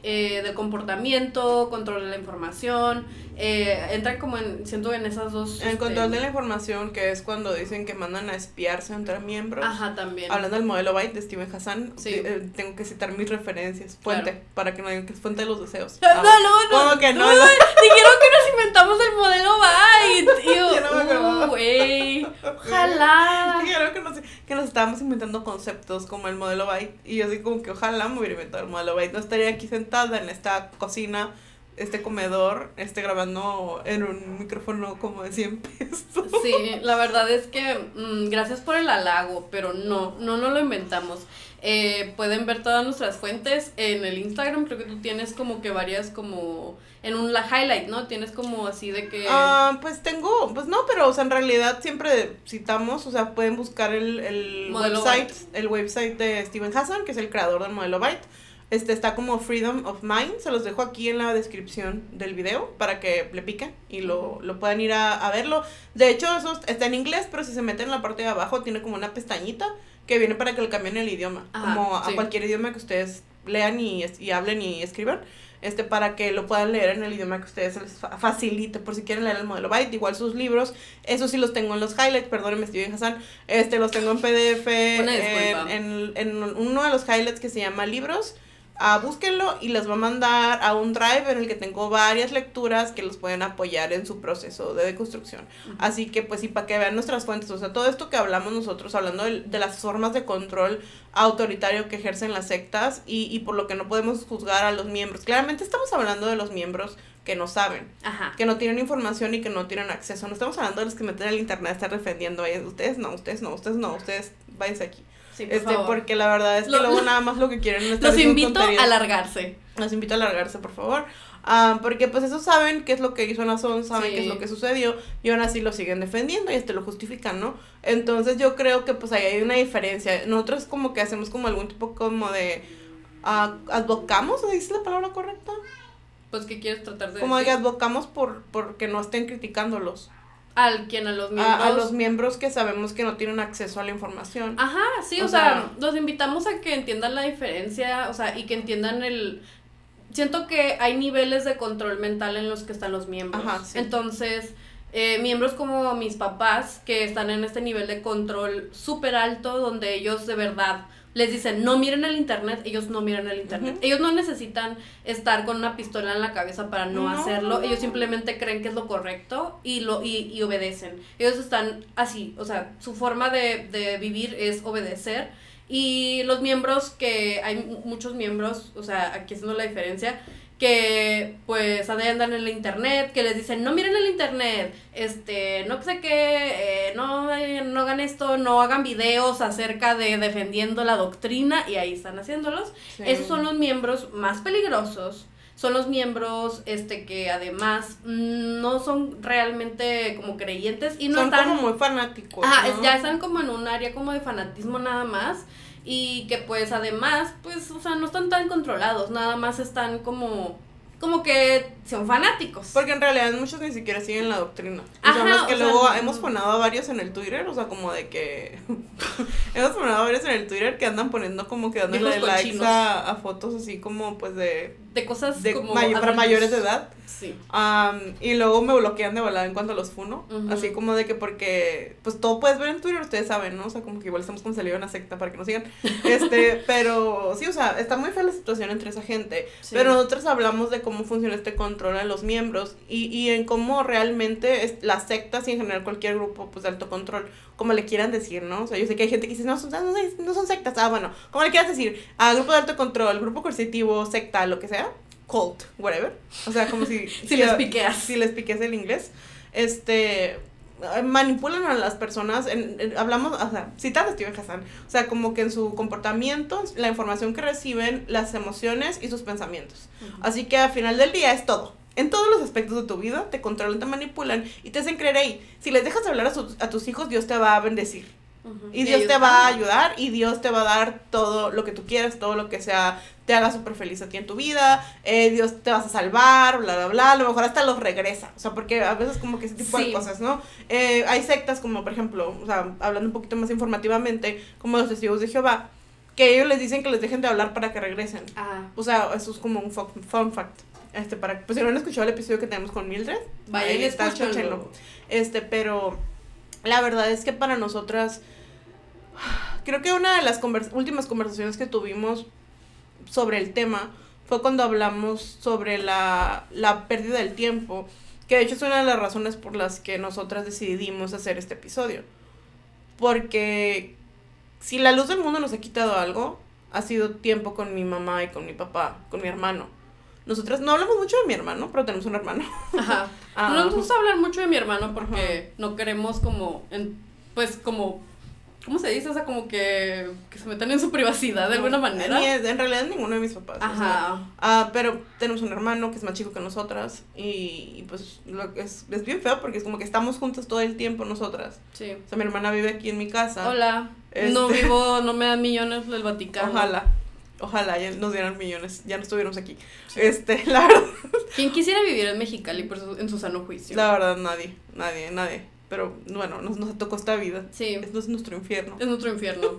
eh, del comportamiento, control de la información, eh, entran como en, siento en esas dos... El este, control de la información, que es cuando dicen que mandan a espiarse entre miembros. Ajá, también. Hablando del modelo Byte de Steven Hassan, Sí. eh, tengo que citar mis referencias. Fuente, Claro. para que no digan que es fuente de los deseos. No, Ah, no, no, no. ¿Cómo que no? Dijeron que nos inventamos el modelo Byte. Y yo, no me uh, güey. Ojalá. Dijeron que nos, que nos estábamos inventando conceptos como el modelo Byte. Y yo así como que ojalá me hubiera inventado el modelo Byte. No estaría aquí sentada en esta cocina, este comedor, este grabando en un micrófono como de 100 pesos. Sí, la verdad es que mm, gracias por el halago, pero no, no, no lo inventamos. Eh, pueden ver todas nuestras fuentes en el Instagram, creo que tú tienes como que varias como en un la highlight, ¿no? Tienes como así de que... Ah, pues tengo, pues no, pero o sea, en realidad siempre citamos, o sea, pueden buscar el, el website, Byte. el website de Steven Hassan, que es el creador del modelo Byte. Este está como Freedom of Mind, se los dejo aquí en la descripción del video para que le piquen y lo, lo puedan ir a, a verlo. De hecho, eso está en inglés, pero si se meten en la parte de abajo tiene como una pestañita que viene para que le cambien el idioma, Ajá, como a sí. cualquier idioma que ustedes lean y, y hablen y escriban este para que lo puedan leer en el idioma que ustedes les fa- facilite por si quieren leer el modelo Byte igual sus libros eso sí los tengo en los highlights perdónenme Steven Hassan este los tengo en PDF en, disculpa. en, en uno de los highlights que se llama libros ah, búsquenlo y les va a mandar a un drive en el que tengo varias lecturas que los pueden apoyar en su proceso de deconstrucción. Así que pues sí, para que vean nuestras fuentes, o sea, todo esto que hablamos nosotros, hablando de, las formas de control autoritario que ejercen las sectas y, y por lo que no podemos juzgar a los miembros. Claramente estamos hablando de los miembros que no saben, Ajá. que no tienen información y que no tienen acceso. No estamos hablando de los que meten el internet a estar defendiendo a ellos. Ustedes no, ustedes no, ustedes no, ustedes váyanse aquí. Sí, por Este, favor. porque la verdad es que Lo- luego nada más lo que quieren es estar Los invito tonterías. a largarse. Los invito a alargarse, por favor. Ah, porque pues eso saben qué es lo que hizo Nazón, saben Sí. qué es lo que sucedió y aún así lo siguen defendiendo y este lo justifican, ¿no? Entonces yo creo que pues ahí hay una diferencia. Nosotros como que hacemos como algún tipo como de... ah, advocamos, ¿se dice la palabra correcta? Pues, ¿qué quieres tratar de Como de que decir? advocamos por porque no estén criticándolos. Al quien, a los miembros. A, a los miembros que sabemos que no tienen acceso a la información. Ajá, sí, O o, sea, sea- los invitamos a que entiendan la diferencia, o sea, y que entiendan el... Siento que hay niveles de control mental en los que están los miembros. Ajá, sí. Entonces, eh, miembros como mis papás, que están en este nivel de control súper alto, donde ellos de verdad les dicen, no miren el internet, ellos no miran el internet. Ellos no necesitan estar con una pistola en la cabeza para no, No, hacerlo. Ellos simplemente creen que es lo correcto y lo y, y obedecen. Ellos están así, o sea, su forma de, de vivir es obedecer. Y los miembros que hay mu- muchos miembros, o sea, aquí haciendo la diferencia, que pues andan en el internet, que les dicen, no miren el internet, este, no sé qué, eh, no, eh, no hagan esto, no hagan videos acerca de defendiendo la doctrina, y ahí están haciéndolos. Sí. Esos son los miembros más peligrosos. Son los miembros este que además mm, no son realmente como creyentes y no Son están como muy fanáticos. Es- ya están como en un área como de fanatismo nada más y que pues además pues o sea, no están tan controlados, nada más están como como que son fanáticos. Porque en realidad muchos ni siquiera siguen la doctrina. Ajá, que o sea, luego no- hemos fonado a varios en el Twitter, o sea, como de que... hemos fonado a varios en el Twitter que andan poniendo como que dándole likes a, a fotos así como pues de... de cosas de como may- para mayores de edad. Sí. Am, y luego me bloquean de volada en cuanto los funo. Ujú. Así como de que porque, pues todo puedes ver en Twitter, ustedes saben, ¿no? O sea, como que igual estamos con salido una secta para que nos sigan. Este, pero sí, o sea, está muy fea la situación entre esa gente. Sí. Pero nosotros hablamos de cómo funciona este control en los miembros y, y en cómo realmente es, las sectas y en general cualquier grupo pues, de alto control, como le quieran decir, ¿no? O sea, yo sé que hay gente que dice, no, son, no, son- no son sectas. Ah, bueno, como le quieras decir, a grupo de alto control, grupo coercitivo, secta, lo que sea, cult, whatever. O sea, como si... Si les piqueas. Si les piques el inglés. Este manipulan a las personas, en, en- hablamos, o sea, citando a Steven Hassan, o sea, como que en su comportamiento, la información que reciben, las emociones y sus pensamientos. Así que al final del día es todo. En todos los aspectos de tu vida te controlan, te manipulan y te hacen creer ahí. Si les dejas hablar a, sus- a tus hijos, Dios te va a bendecir. Y Dios te va a ayudar y Dios te va a dar todo lo que tú quieras, todo lo que sea, te haga súper feliz a ti en tu vida, eh, Dios te vas a salvar, bla, bla, bla, a lo mejor hasta los regresa, o sea, porque a veces como que ese tipo de cosas, ¿no? Eh, hay sectas como, por ejemplo, o sea, hablando un poquito más informativamente, como los testigos de Jehová, que ellos les dicen que les dejen de hablar para que regresen. O sea, eso es como un fun fact. Este, para, pues si no han escuchado el episodio que tenemos con Mildred, vayan y escúchenlo. Este, pero la verdad es que para nosotras, creo que una de las últimas conversaciones que tuvimos sobre el tema fue cuando hablamos sobre la, la pérdida del tiempo, que de hecho es una de las razones por las que nosotras decidimos hacer este episodio. Porque si la luz del mundo nos ha quitado algo, ha sido tiempo con mi mamá y con mi papá, con mi hermano. Nosotras no hablamos mucho de mi hermano, pero tenemos un hermano. Ajá. Ah. no nos gusta hablar mucho de mi hermano porque no queremos como, en, pues como, ¿cómo se dice? O sea, como que, que se metan en su privacidad de alguna manera. Ni en realidad ninguno de mis papás. Ajá. ah, pero tenemos un hermano que es más chico que nosotras y, pues lo es, es bien feo porque es como que estamos juntas todo el tiempo nosotras. Sí. O sea, mi hermana vive aquí en mi casa. Hola. No este vivo, no me dan millones del Vaticano. Ojalá. Ojalá ya nos dieran millones, ya no estuviéramos aquí. Este, la verdad. ¿Quién quisiera vivir en Mexicali por en su sano juicio? La verdad, nadie, nadie, nadie. Pero bueno, nos, nos tocó esta vida. Sí. Es, es nuestro infierno. Es nuestro infierno.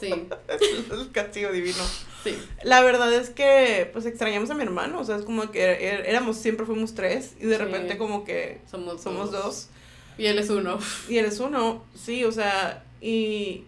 Sí. es el castigo divino. Sí. La verdad es que, pues, extrañamos a mi hermano. O sea, es como que er, er, éramos, siempre fuimos tres. Y de repente, como que somos, somos dos. Y él es uno. Y él es uno, sí, o sea, y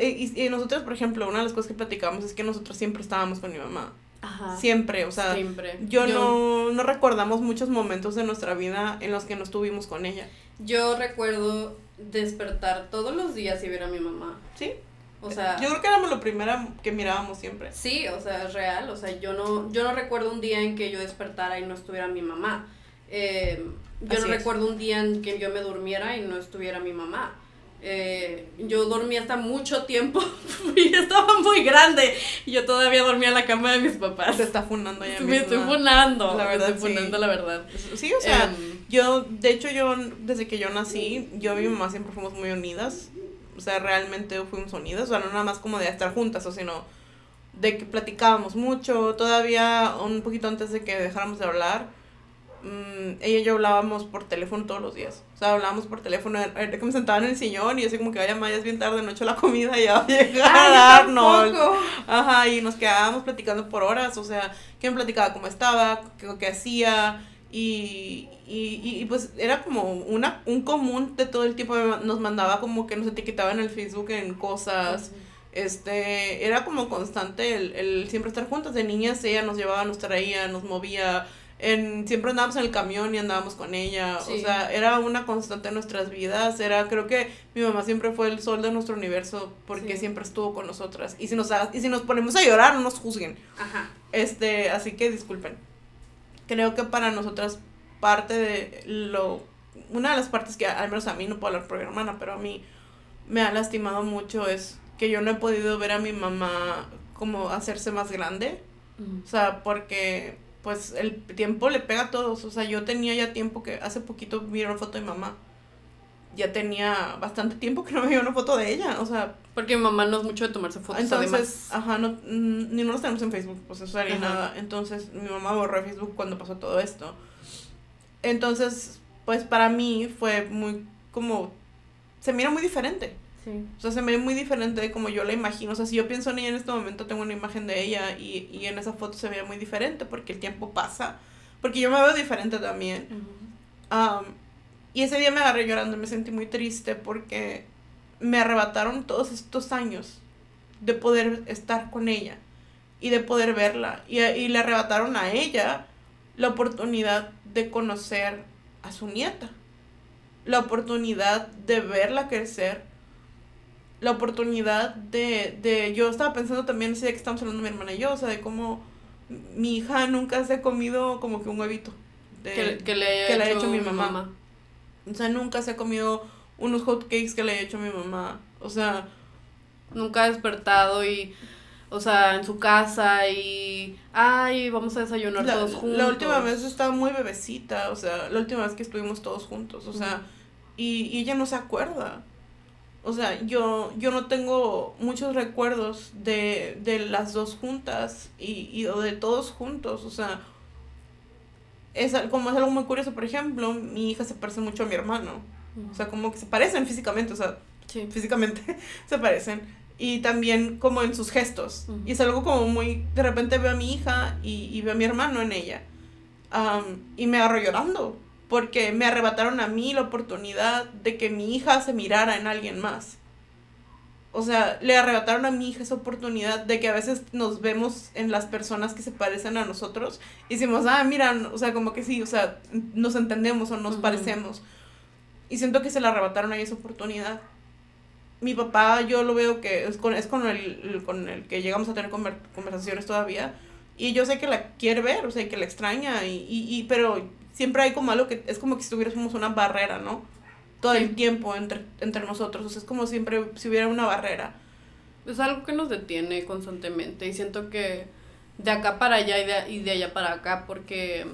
y, nosotros, por ejemplo, una de las cosas que platicamos es que nosotros siempre estábamos con mi mamá. Ajá. Siempre, o sea, siempre. Yo, No, no recordamos muchos momentos de nuestra vida en los que no estuvimos con ella. Yo recuerdo despertar todos los días y ver a mi mamá. Sí. O sea, yo creo que éramos lo primero que mirábamos siempre. Sí, o sea, es real, o sea, yo no yo no recuerdo un día en que yo despertara y no estuviera mi mamá. Eh, yo no recuerdo un día en que yo me durmiera y no estuviera mi mamá. Eh, yo dormía hasta mucho tiempo y estaba muy grande y yo todavía dormía en la cama de mis papás. Se está funando ya Me estoy funando. La verdad, estoy funando la verdad. Sí, o sea, em, yo, de hecho, yo, desde que yo nací, yo y mi mamá siempre fuimos muy unidas. O sea, realmente fuimos unidas. O sea, no nada más como de estar juntas, o sino de que platicábamos mucho. Todavía un poquito antes de que dejáramos de hablar Mm, ella y yo hablábamos por teléfono todos los días. O sea, hablábamos por teléfono, que me sentaba en el sillón y así como que vaya Maya, es bien tarde, no he hecho la comida y ya va a llegar Arnold. Ajá, y nos quedábamos platicando por horas, o sea, me platicaba cómo estaba, qué, hacía, y, y, y, pues era como una, un común de todo el tiempo, nos mandaba como que nos etiquetaba en el Facebook en cosas. Este, era como constante el, el siempre estar juntas. De niñas ella nos llevaba, nos traía, nos movía, en, siempre andábamos en el camión y andábamos con ella, o sea, era una constante en nuestras vidas, era, creo que mi mamá siempre fue el sol de nuestro universo porque siempre estuvo con nosotras, y si nos, y si nos ponemos a llorar, no nos juzguen, Ajá. este, así que disculpen, creo que para nosotras parte de lo, una de las partes que al menos a mí no puedo hablar por mi hermana, pero a mí me ha lastimado mucho es que yo no he podido ver a mi mamá como hacerse más grande, o sea, porque pues el tiempo le pega a todos. O sea, yo tenía ya tiempo que hace poquito vi una foto de mamá. Ya tenía bastante tiempo que no veía una foto de ella, o sea. Porque mi mamá no es mucho de tomarse fotos. Entonces, ajá, no, ni no nos tenemos en Facebook, pues eso era nada. Entonces, mi mamá borró Facebook cuando pasó todo esto. Entonces, pues para mí fue muy como. Se mira muy diferente. O sea, se me ve muy diferente de como yo la imagino. O sea, si yo pienso en ella en este momento, tengo una imagen de ella y, y en esa foto se ve muy diferente porque el tiempo pasa. Porque yo me veo diferente también. y ese día me agarré llorando y me sentí muy triste porque me arrebataron todos estos años de poder estar con ella y de poder verla. Y, y le arrebataron a ella la oportunidad de conocer a su nieta. La oportunidad de verla crecer la oportunidad de, de, yo estaba pensando también, así de que estamos hablando mi hermana y yo, o sea, de cómo mi hija nunca se ha comido como que un huevito. De, que, le haya hecho, mi mamá. O sea, nunca se ha comido unos hot cakes que le haya hecho mi mamá. O sea... Nunca ha despertado y... O sea, en su casa y... Ay, vamos a desayunar todos juntos. La última vez estaba muy bebecita, o sea, la última vez que estuvimos todos juntos, o sea... Y, y ella no se acuerda. O sea, yo, yo no tengo muchos recuerdos de, de las dos juntas y, y o de todos juntos. O sea, es como es algo muy curioso, por ejemplo, mi hija se parece mucho a mi hermano. O sea, como que se parecen físicamente, o sea, Sí. físicamente se parecen. Y también como en sus gestos. Y es algo como muy, de repente veo a mi hija y, y veo a mi hermano en ella. Am, y me agarro llorando. Porque me arrebataron a mí la oportunidad de que mi hija se mirara en alguien más. O sea, le arrebataron a mi hija esa oportunidad de que a veces nos vemos en las personas que se parecen a nosotros y decimos, ah, mira, o sea, como que sí, o sea, nos entendemos o nos Ujú. parecemos. Y siento que se le arrebataron ahí esa oportunidad. Mi papá, yo lo veo que es con, es con, el, el- con el que llegamos a tener conver- conversaciones todavía. Y yo sé que la quiere ver, o sea, que la extraña, y, y, y- pero siempre hay como algo que es como que si tuviéramos una barrera, ¿no? Todo Sí. el tiempo entre, entre nosotros, o sea, es como siempre si hubiera una barrera. Es algo que nos detiene constantemente y siento que de acá para allá y de, y de allá para acá porque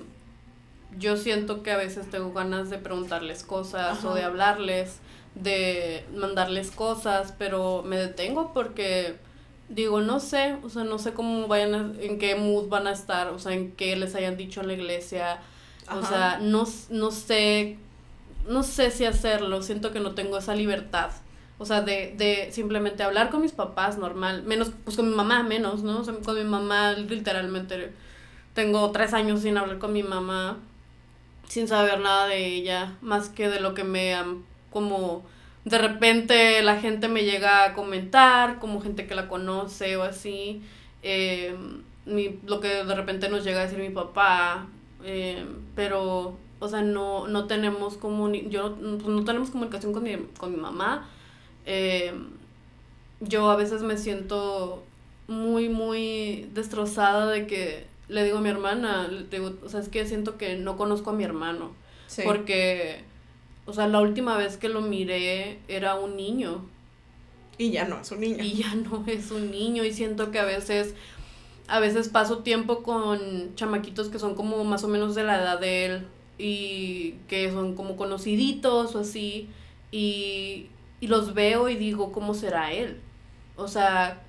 yo siento que a veces tengo ganas de preguntarles cosas Ajá. o de hablarles, de mandarles cosas, pero me detengo porque digo, no sé, o sea, no sé cómo vayan a, en qué mood van a estar, o sea, en qué les hayan dicho en la iglesia, o sea, no, no sé, no sé si hacerlo, siento que no tengo esa libertad. O sea, de, de simplemente hablar con mis papás normal, menos, pues con mi mamá menos, ¿no? O sea, con mi mamá literalmente tengo tres años sin hablar con mi mamá, sin saber nada de ella, más que de lo que me han, como, de repente la gente me llega a comentar, como gente que la conoce o así, eh, mi, lo que de repente nos llega a decir mi papá, eh, pero, o sea, no, no tenemos comuni yo, pues, no tenemos comunicación con mi, con mi mamá, eh, yo a veces me siento muy, muy destrozada de que le digo a mi hermana, le digo, o sea, es que siento que no conozco a mi hermano, Sí. porque, o sea, la última vez que lo miré era un niño Y ya no, es un niño. y ya no es un niño y siento que a veces a veces paso tiempo con chamaquitos que son como más o menos de la edad de él y que son como conociditos o así y, y los veo y digo cómo será él o sea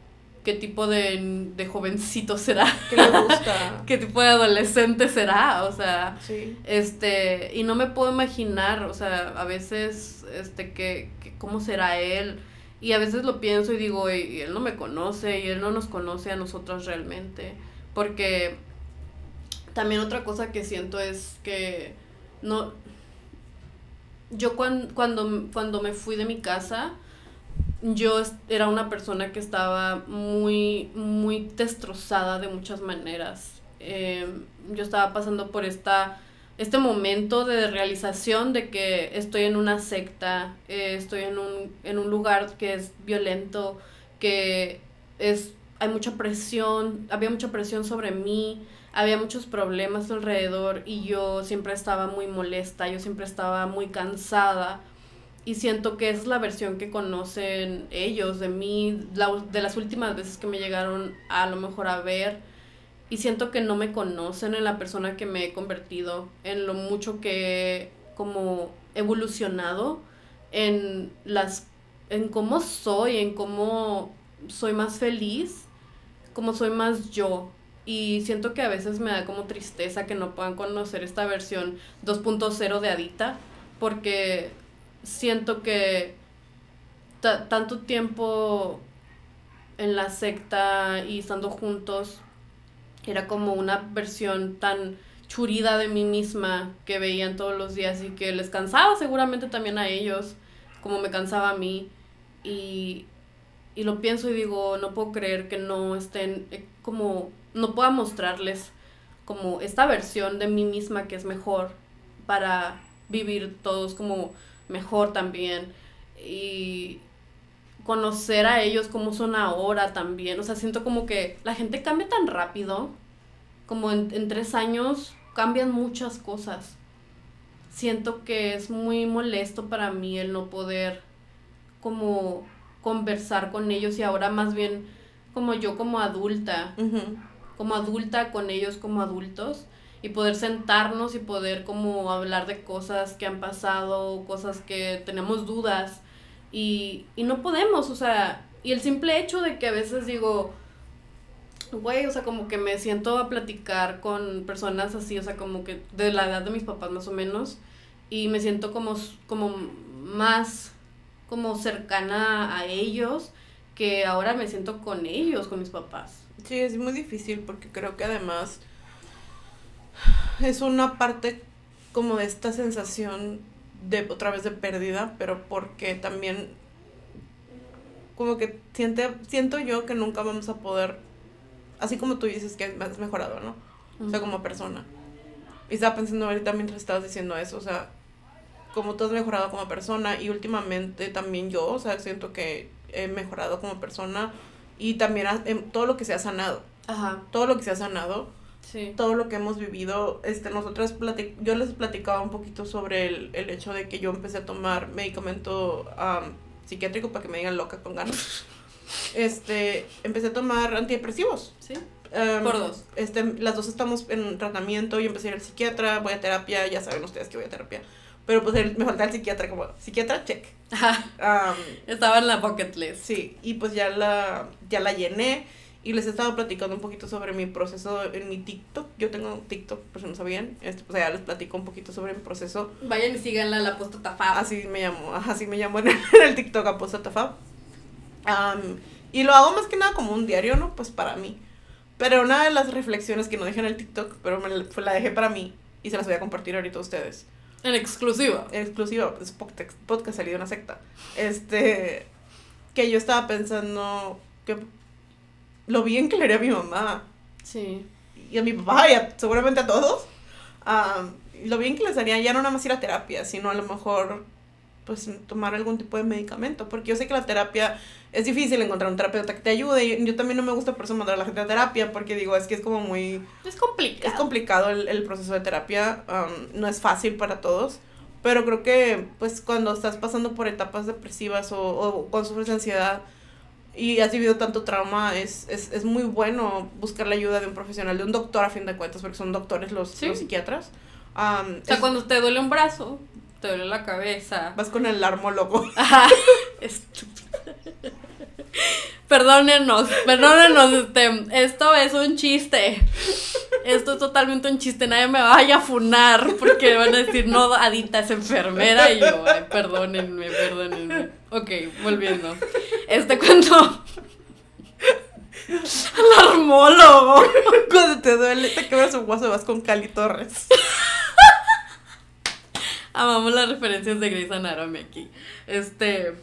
qué tipo de, de jovencito será que le gusta. qué tipo de adolescente será o sea Sí. este, y no me puedo imaginar, o sea, a veces, este, que, que cómo será él, y a veces lo pienso y digo, y, él no me conoce, y él no nos conoce a nosotros realmente, porque también otra cosa que siento es que no, yo cuan- cuando, cuando me fui de mi casa, yo era una persona que estaba muy, muy destrozada de muchas maneras. Eh, yo estaba pasando por esta, este momento de realización de que estoy en una secta, eh, estoy en un, en un lugar que es violento, que es, hay mucha presión, había mucha presión sobre mí, había muchos problemas alrededor y yo siempre estaba muy molesta, yo siempre estaba muy cansada. Y siento que esa es la versión que conocen ellos de mí, la- de las últimas veces que me llegaron a lo mejor a ver y siento que no me conocen en la persona que me he convertido, en lo mucho que he como evolucionado, en las en cómo soy, en cómo soy más feliz, cómo soy más yo. Y siento que a veces me da como tristeza que no puedan conocer esta versión 2.0 de Adita, porque siento que ta- tanto tiempo en la secta y estando juntos era como una versión tan churida de mí misma que veían todos los días y que les cansaba seguramente también a ellos, como me cansaba a mí. Y, y lo pienso y digo, no puedo creer que no estén eh, como, no pueda mostrarles como esta versión de mí misma que es mejor para vivir todos como mejor también. Y conocer a ellos como son ahora también. O sea, siento como que la gente cambia tan rápido, como en, en tres años cambian muchas cosas. Siento que es muy molesto para mí el no poder como conversar con ellos y ahora más bien como yo como adulta, como adulta con ellos como adultos y poder sentarnos y poder como hablar de cosas que han pasado, cosas que tenemos dudas Y, y no podemos, o sea, y el simple hecho de que a veces digo, güey, o sea, como que me siento a platicar con personas así, o sea, como que de la edad de mis papás más o menos, y me siento como, como más, como cercana a ellos, que ahora me siento con ellos, con mis papás. Sí, es muy difícil porque creo que además es una parte como de esta sensación de otra vez de pérdida, pero porque también como que siente, siento yo que nunca vamos a poder, así como tú dices que has mejorado, ¿no? O sea, como persona. Y estaba pensando ahorita mientras estabas diciendo eso, o sea, como tú has mejorado como persona y últimamente también yo, o sea, siento que he mejorado como persona y también em, todo lo que se ha sanado. Ajá. Todo lo que se ha sanado. Sí. Todo lo que hemos vivido, este, nosotras yo les platicaba un poquito sobre el, el, hecho de que yo empecé a tomar medicamento psiquiátrico para que me digan loca con ganas. Este, empecé a tomar antidepresivos. Sí. Por dos. Este, las dos estamos en tratamiento, yo empecé a ir al psiquiatra, voy a terapia, ya saben ustedes que voy a terapia. Pero pues me falta el psiquiatra, como, psiquiatra, check. Estaba en la bucket list. Sí, y pues ya la, ya la llené y les he estado platicando un poquito sobre mi proceso en mi TikTok. Yo tengo TikTok, por si no sabían. Este, pues ya les platico un poquito sobre mi proceso. Vayan y síganla la Apostata Fab. Así me llamo, así me llamo en el, TikTok Apostata Fab. y lo hago más que nada como un diario, ¿no? Pues para mí. Pero una de las reflexiones que no dejé en el TikTok, pero me la, la dejé para mí y se las voy a compartir ahorita a ustedes. En exclusiva. En exclusiva, es podcast, podcast salido de una secta. Este, que yo estaba pensando que lo bien que le haría a mi mamá. Sí. Y a mi papá y seguramente a todos. lo bien que les haría ya no nada más ir a terapia, sino a lo mejor pues tomar algún tipo de medicamento, porque yo sé que la terapia es difícil encontrar un terapeuta que te ayude, y yo también no me gusta por eso mandar a la gente a terapia, porque digo, es que es como muy... Es complicado. Es complicado el, el proceso de terapia, no es fácil para todos, pero creo que pues cuando estás pasando por etapas depresivas o, o cuando sufres ansiedad y has vivido tanto trauma, es, es, es muy bueno buscar la ayuda de un profesional, de un doctor a fin de cuentas, porque son doctores los, los psiquiatras. o sea, cuando te duele un brazo, te duele la cabeza. Vas con el armólogo. Ajá. Perdónenos, perdónenos, este, esto es un chiste. Esto es totalmente un chiste, nadie me vaya a funar porque van a decir, no, Adita es enfermera y yo, ay, perdónenme, perdónenme. Ok, volviendo. Este cuento... Al armólogo. Cuando te duele, te quebras un hueso, vas con Cali Torres. Amamos las referencias de Grey's Anatomy aquí. Este.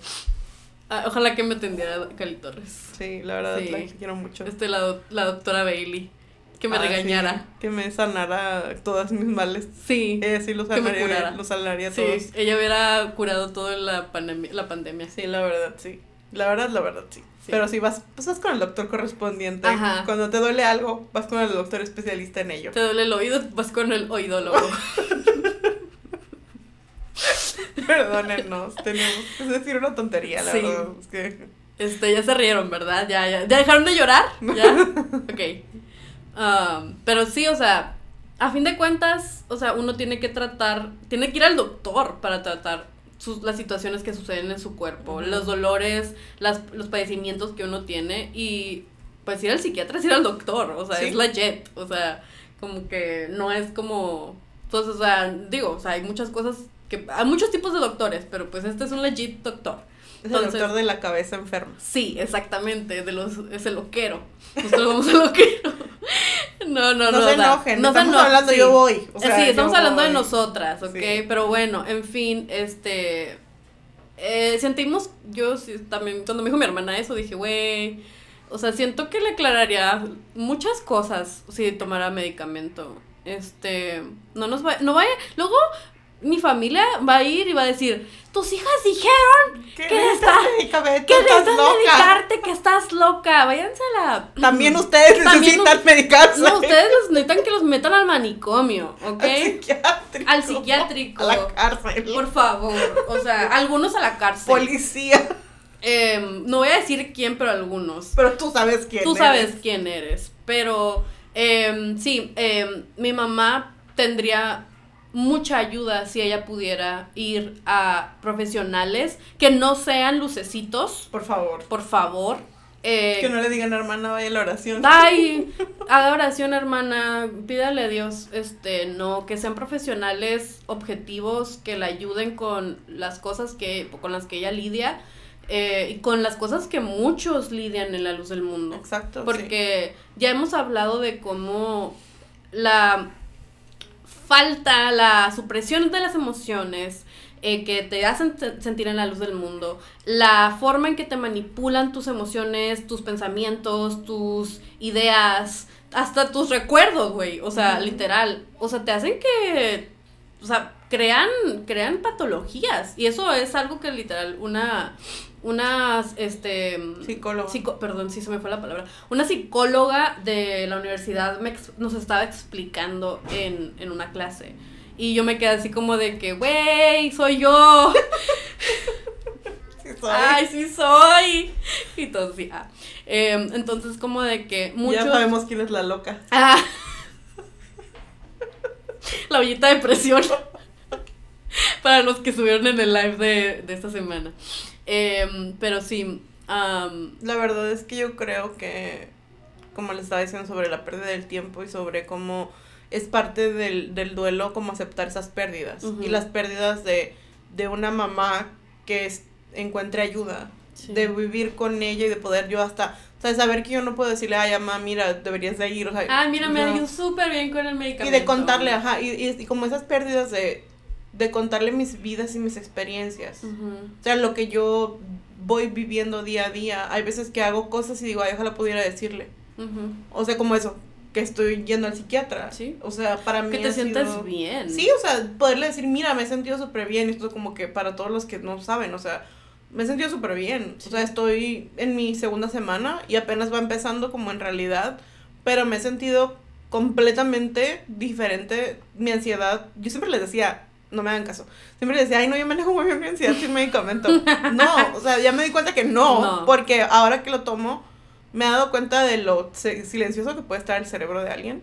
Ah, ojalá que me atendiera Cali Torres. Sí, la verdad, la quiero mucho. Este, la, la doctora Bailey. Que me ah, regañara. que me sanara todos mis males. Sí. Ella sí los sanaría, los sanaría todos. Sí, ella hubiera curado toda la, la pandemia. Sí, la verdad, sí. La verdad, la verdad, sí. Pero si vas, pues vas con el doctor correspondiente. Ajá. Cuando te duele algo, vas con el doctor especialista en ello. Te duele el oído, vas con el oidólogo. Perdónenos, tenemos que decir una tontería, la verdad. que... Este, ya se rieron, ¿verdad? Ya, ya. ¿Ya dejaron de llorar? ¿Ya? ok. Um, pero sí, o sea, a fin de cuentas, o sea, uno tiene que tratar, tiene que ir al doctor para tratar sus, las situaciones que suceden en su cuerpo, los dolores, las, los padecimientos que uno tiene y pues ir al psiquiatra es ir al doctor, o sea, es la jet, o sea, como que no es como, pues, o sea, digo, o sea, hay muchas cosas que hay muchos tipos de doctores, pero pues este es un legit doctor. Es el doctor de la cabeza enferma. Sí, exactamente, de los, es el loquero. Nosotros vamos al loquero. No, no, no. No se enojen, no estamos hablando, yo voy. O sea, sí, estamos hablando de nosotras, ¿ok? Pero bueno, en fin, este... Eh, sentimos, yo también, cuando me dijo mi hermana eso, dije, güey, o sea, siento que le aclararía muchas cosas si tomara medicamento. Este, no nos va, no vaya, luego mi familia va a ir y va a decir, tus hijas dijeron que, necesitas que medicarte, que estás loca, váyanse a la... También ustedes necesitan medicarse. No, ustedes necesitan que los metan al manicomio, ¿ok? Al psiquiátrico. Al psiquiátrico. A la cárcel. Por favor, o sea, algunos a la cárcel. Policía. Em, no voy a decir quién, pero algunos. Pero tú sabes quién Tú sabes quién eres, pero... Eh, sí, em, mi mamá tendría mucha ayuda si ella pudiera ir a profesionales que no sean lucecitos, Por favor. por favor. Eh, Que no le digan, hermana, vaya a la oración. Ay, haga oración, hermana, pídale a Dios, este, no, que sean profesionales objetivos, que la ayuden con las cosas que, con las que ella lidia, eh, y con las cosas que muchos lidian en la luz del mundo. Exacto. sí. Porque ya hemos hablado de cómo la falta, la supresión de las emociones eh, que te hacen sentir en la luz del mundo, la forma en que te manipulan tus emociones, tus pensamientos, tus ideas, hasta tus recuerdos, güey. O sea, literal. O sea, te hacen que. O sea, crean, crean patologías. Y eso es algo que literal, una. Una. Este. Psicólogo. psico- perdón, sí se me fue la palabra. Una psicóloga de la universidad me nos estaba explicando en, en una clase. Y yo me quedé así como de que, güey, soy yo. Sí, soy. Ay, sí soy. Y todo sí. ah. Em, entonces, como de que muchos. Ya sabemos quién es la loca. Ah. La ollita de presión. Para los que estuvieron en el live de, de esta semana. Em, pero sí. La verdad es que yo creo que, como les estaba diciendo sobre la pérdida del tiempo y sobre cómo es parte del, del duelo, como aceptar esas pérdidas. Y las pérdidas de, de una mamá que es- encuentre ayuda. Sí. De vivir con ella y de poder yo hasta, o sea, saber que yo no puedo decirle, ay, mamá, mira, deberías de ir, o sea. Ah, mira, me ido súper bien con el Y medicamento. de contarle, ajá, y, y, y como esas pérdidas de, de contarle mis vidas y mis experiencias. O sea, lo que yo voy viviendo día a día. Hay veces que hago cosas y digo, ay, ojalá pudiera decirle. O sea, como eso, que estoy yendo al psiquiatra. Sí. O sea, para mí Que te sientas sido- bien. Sí, o sea, poderle decir, mira, me he sentido súper bien. Esto como que para todos los que no saben, o sea, me he sentido súper bien. Sí. O sea, estoy en mi segunda semana y apenas va empezando como en realidad. Pero me he sentido completamente diferente. Mi ansiedad, yo siempre les decía, no me hagan caso. Siempre decía, ay, no, yo manejo muy bien mi ansiedad sin medicamento. No, o sea, ya me di cuenta que no, No. porque ahora que lo tomo, me he dado cuenta de lo silencioso que puede estar el cerebro de alguien.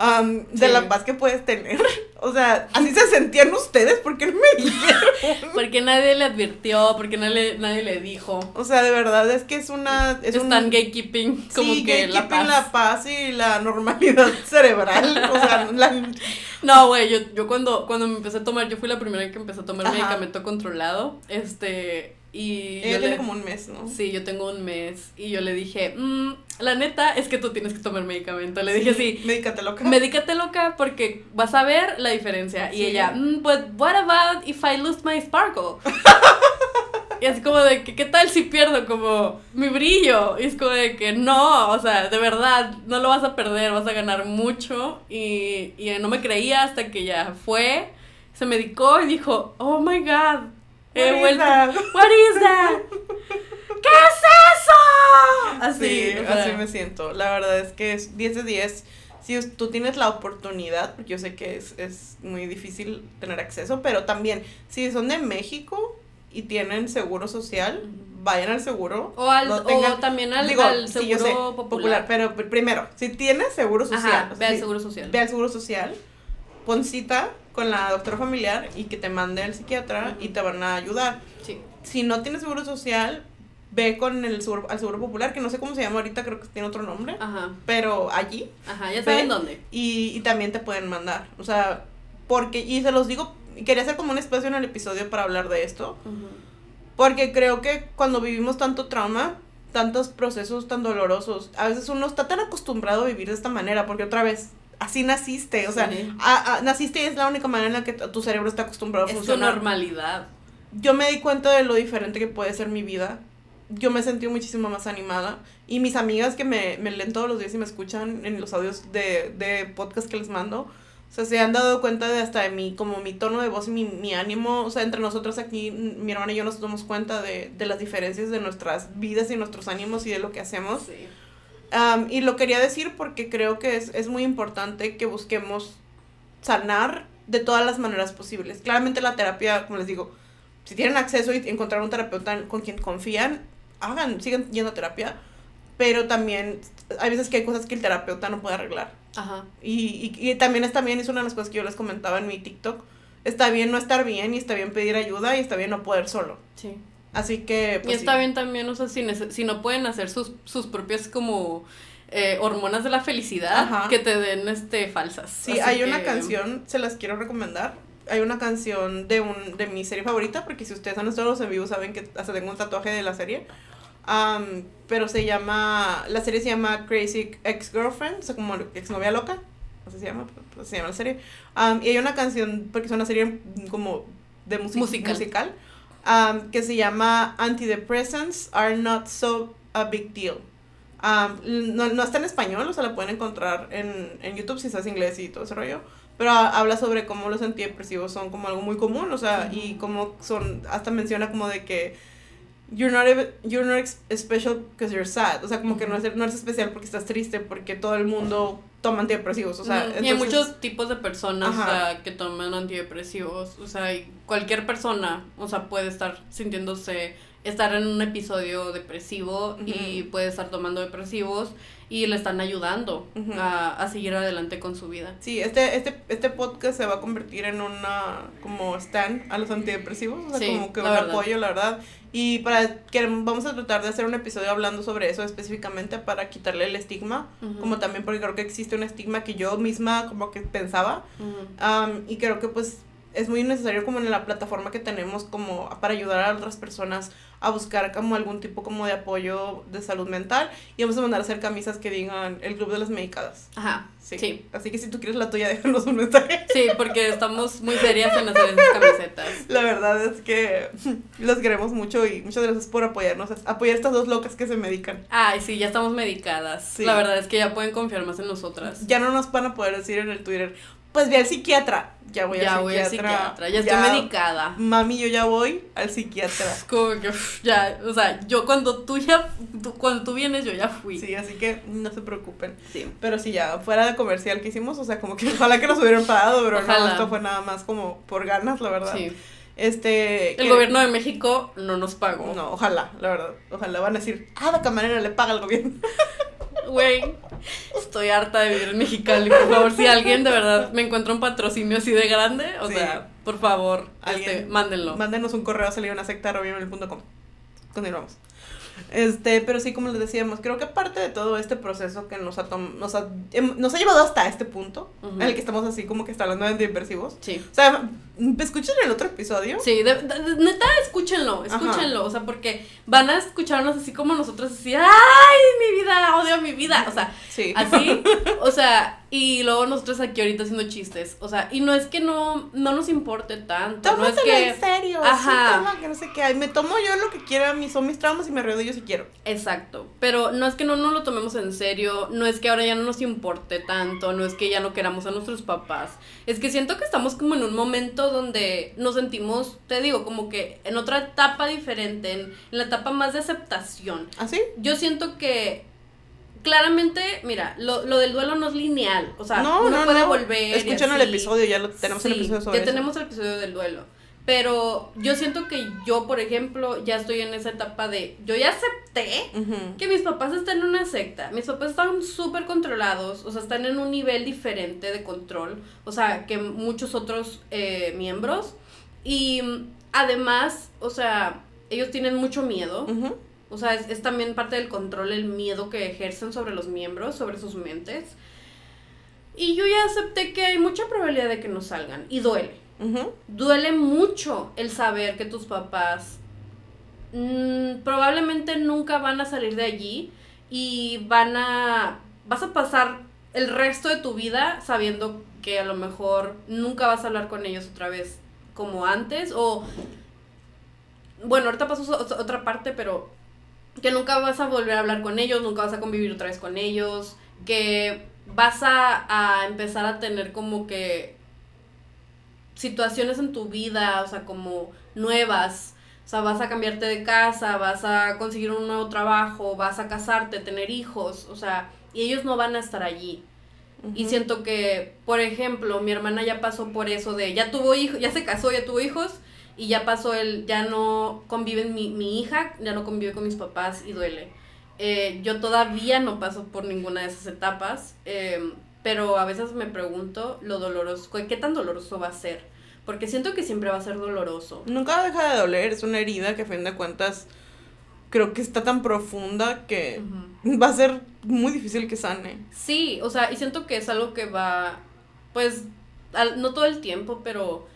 Am, de la paz que puedes tener. O sea, así se sentían ustedes, porque no me dijeron? Porque nadie le advirtió, porque nadie, nadie le dijo. O sea, de verdad es que es una. Es un- Están gatekeeping como sí, que la gatekeeping paz. la paz y la normalidad cerebral. O sea, la, No, güey, yo, yo cuando, cuando me empecé a tomar, yo fui la primera que empecé a tomar Ajá. medicamento controlado. Este, y. ella tiene le- como un mes, ¿no? Sí, yo tengo un mes. Y yo le dije, "Mm, la neta es que tú tienes que tomar medicamento. Le dije así. Médicate loca. Medícate loca porque vas a ver la diferencia. Y Sí. ella, "Mm, but what about if I lose my sparkle? y así como de que, ¿qué tal si pierdo como mi brillo? Y es como de que no, o sea, de verdad, no lo vas a perder, vas a ganar mucho. Y, y no me creía hasta que ya fue, se medicó y dijo, oh my god, he vuelto. that? What is that? ¿Qué es eso? Así, Sí, o sea, así me siento. La verdad es que es 10 de 10. Si tú tienes la oportunidad, porque yo sé que es, es muy difícil tener acceso, pero también, si son de México y tienen seguro social, vayan al seguro. O, al, no tengan- o también al, digo, al sí, yo seguro sé, popular. Pero pr- primero, si tienes seguro social, Ajá, o sea, ve al si- seguro social. ve al seguro social, pon cita con la doctora familiar y que te mande al psiquiatra y te van a ayudar. Sí. Si no tienes seguro social, ve con el seguro, al seguro popular, que no sé cómo se llama ahorita, creo que tiene otro nombre, Ajá, pero allí ajá, ya saben dónde. y, y también te pueden mandar. O sea, porque, y se los digo, y quería hacer como un espacio en el episodio para hablar de esto, porque creo que cuando vivimos tanto trauma, tantos procesos tan dolorosos, a veces uno está tan acostumbrado a vivir de esta manera, porque otra vez, así naciste, o sea, Sí. a- a- naciste y es la única manera en la que tu cerebro está acostumbrado a Es tu funcionar. normalidad. Yo me di cuenta de lo diferente que puede ser mi vida. Yo me sentí muchísimo más animada. Y mis amigas que me, me leen todos los días y me escuchan en los audios de, de podcast que les mando, o sea, se han dado cuenta de hasta de mi, como mi tono de voz y mi, mi ánimo. O sea, entre nosotros aquí, mi hermana y yo nos damos cuenta de, de las diferencias de nuestras vidas y nuestros ánimos y de lo que hacemos. Sí. Am, y lo quería decir porque creo que es, es muy importante que busquemos sanar de todas las maneras posibles. Claramente la terapia, como les digo, si tienen acceso y encontrar un terapeuta con quien confían, hagan, sigan yendo a terapia, pero también hay veces que hay cosas que el terapeuta no puede arreglar. Ajá. Y, y, y también está bien, es una de las cosas que yo les comentaba en mi TikTok. Está bien no estar bien y está bien pedir ayuda y está bien no poder solo. Sí. Así que... y pues, está sí. bien también, o sea, si, si no pueden hacer sus, sus propias como eh, hormonas de la felicidad, Ajá. que te den este falsas. Sí, Así hay una canción, se las quiero recomendar. Hay una canción de un de mi serie favorita, porque si ustedes han estado en vivo saben que hasta tengo un tatuaje de la serie. Am, pero se llama, la serie se llama Crazy Ex-Girlfriend, o sea, como exnovia loca, así se llama, se llama la serie. Am, y hay una canción, porque es una serie como de música Musical. musical, am, que se llama Antidepressants Are Not So a Big Deal. Am, no, no está en español, o sea, la pueden encontrar en, en YouTube si estás inglés y todo ese rollo. Pero ha- habla sobre cómo los antidepresivos son como algo muy común, o sea, y cómo son, hasta menciona como de que you're not, you're not special because you're sad, o sea, como que no eres, no eres especial porque estás triste, porque todo el mundo toma antidepresivos, o sea, Ujú, y hay entonces- muchos tipos de personas o sea, que toman antidepresivos. O sea, y cualquier persona, o sea, puede estar sintiéndose, estar en un episodio depresivo y puede estar tomando depresivos y le están ayudando a, a seguir adelante con su vida. Sí, este, este, este podcast se va a convertir en una como stand a los antidepresivos, o sea, Sí, como que un verdad. apoyo, la verdad. Y para que vamos a tratar de hacer un episodio hablando sobre eso específicamente para quitarle el estigma, como también porque creo que existe un estigma que yo misma como que pensaba. Am, y creo que pues es muy necesario como en la plataforma que tenemos como para ayudar a otras personas a buscar como algún tipo como de apoyo de salud mental y vamos a mandar a hacer camisas que digan el club de las medicadas. Ajá, Sí. sí. Así que si tú quieres la tuya, déjanos un mensaje. Sí, porque estamos muy serias en hacer esas camisetas. La verdad es que los queremos mucho y muchas gracias por apoyarnos, apoyar a estas dos locas que se medican. Ay, sí, ya estamos medicadas. Sí. La verdad es que ya pueden confiar más en nosotras. Ya no nos van a poder decir en el Twitter, pues ve al psiquiatra. Ya voy ya al voy al psiquiatra. ya estoy medicada. Mami, yo ya voy al psiquiatra. Como que ya, o sea, yo cuando tú ya, tú- cuando tú vienes yo ya fui. Sí, así que no se preocupen. Sí. Pero sí, ya fuera de comercial que hicimos, o sea, como que ojalá que nos hubieran pagado, pero no, esto fue nada más como por ganas, la verdad. Sí. Este. El que- gobierno de México no nos pagó. No, ojalá, la verdad. Ojalá van a decir, ah, la camarera le paga al gobierno. Güey, estoy harta de vivir en Mexicali. Por favor, si alguien de verdad me encuentra un patrocinio así de grande, o Sí. sea, por favor, este, mándenlo. Mándenos un correo a salir una secta Continuamos. Este, pero sí, como les decíamos, creo que parte de todo este proceso que nos ha, nos ha, em- nos ha llevado hasta este punto, en el que estamos así como que está hablando de antidepresivos. Sí. O sea, escuchen el otro episodio. Sí, de- neta, escúchenlo, escúchenlo, o sea, porque van a escucharnos así como nosotros, así, ¡ay, mi vida, odio mi vida! O sea, Sí. así, o sea, y luego nosotros aquí ahorita haciendo chistes, o sea, y no es que no, no nos importe tanto, no es Tómatelo que... en serio. Ajá. Sí, toma, que no sé qué. Ay, me tomo yo lo que quiera, mis, son mis traumas y me río de ellos si quiero. Exacto, pero no es que no nos lo tomemos en serio, no es que ahora ya no nos importe tanto, no es que ya no queramos a nuestros papás, es que siento que estamos como en un momento donde nos sentimos, te digo, como que en otra etapa diferente, en, en la etapa más de aceptación. ¿Así? Yo siento que claramente, mira, lo, lo del duelo no es lineal, o sea, no, uno no, puede no. volver. Escuchen el episodio, ya lo tenemos el episodio sobre ya eso. tenemos el episodio del duelo. Pero yo siento que yo, por ejemplo, ya estoy en esa etapa de. Yo ya acepté que mis papás están en una secta. Mis papás están súper controlados. O sea, están en un nivel diferente de control. O sea, que muchos otros eh, miembros. Y mm, además, o sea, ellos tienen mucho miedo. O sea, es, es también parte del control el miedo que ejercen sobre los miembros, sobre sus mentes. Y yo ya acepté que hay mucha probabilidad de que no salgan. Y duele. Duele mucho el saber que tus papás mm, probablemente nunca van a salir de allí y van a... Vas a pasar el resto de tu vida sabiendo que a lo mejor nunca vas a hablar con ellos otra vez como antes o... Bueno, ahorita pasó otra parte, pero que nunca vas a volver a hablar con ellos, nunca vas a convivir otra vez con ellos, que vas a, a empezar a tener como que situaciones en tu vida, o sea, como nuevas. O sea, vas a cambiarte de casa, vas a conseguir un nuevo trabajo, vas a casarte, tener hijos, o sea, y ellos no van a estar allí. Y siento que, por ejemplo, mi hermana ya pasó por eso de, ya tuvo hijos, ya se casó, ya tuvo hijos, y ya pasó el, ya no convive mi, mi hija, ya no convive con mis papás y duele. Eh, yo todavía no paso por ninguna de esas etapas, eh, pero a veces me pregunto lo doloroso, qué tan doloroso va a ser, porque siento que siempre va a ser doloroso. Nunca deja de doler, es una herida que a fin de cuentas creo que está tan profunda que va a ser muy difícil que sane. Sí, o sea, y siento que es algo que va, pues, no todo el tiempo, pero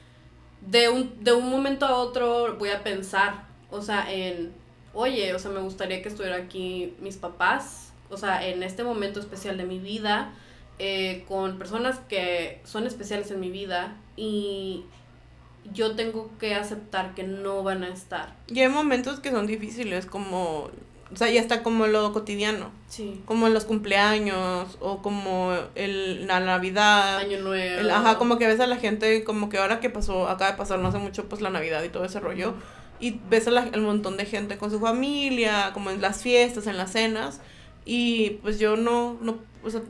de un, de un momento a otro voy a pensar, o sea, en, oye, o sea, me gustaría que estuviera aquí mis papás, o sea, en este momento especial de mi vida, eh, con personas que son especiales en mi vida y yo tengo que aceptar que no van a estar. Y hay momentos que son difíciles, como, o sea, ya está como lo cotidiano. Sí. Como los cumpleaños o como el, la Navidad. Año Nuevo. El, ajá, como que ves a la gente, como que ahora que pasó, acaba de pasar no hace mucho, pues la Navidad y todo ese rollo. Y ves a la, el montón de gente con su familia, como en las fiestas, en las cenas. Y pues yo no, no, o sea,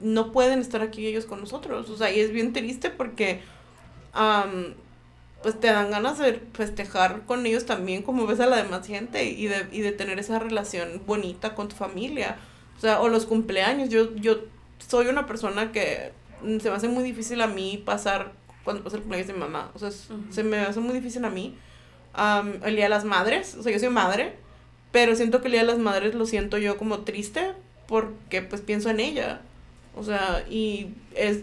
no pueden estar aquí ellos con nosotros. O sea, y es bien triste porque pues te dan ganas de festejar con ellos también como ves a la demás gente y de, y de tener esa relación bonita con tu familia. O sea, o los cumpleaños. Yo, yo soy una persona que se me hace muy difícil a mí pasar cuando pasa el cumpleaños de mi mamá. O sea, se me hace muy difícil a mí. el Día de las Madres. O sea, yo soy madre. Pero siento que el Día de las Madres lo siento yo como triste porque pues pienso en ella. O sea, y es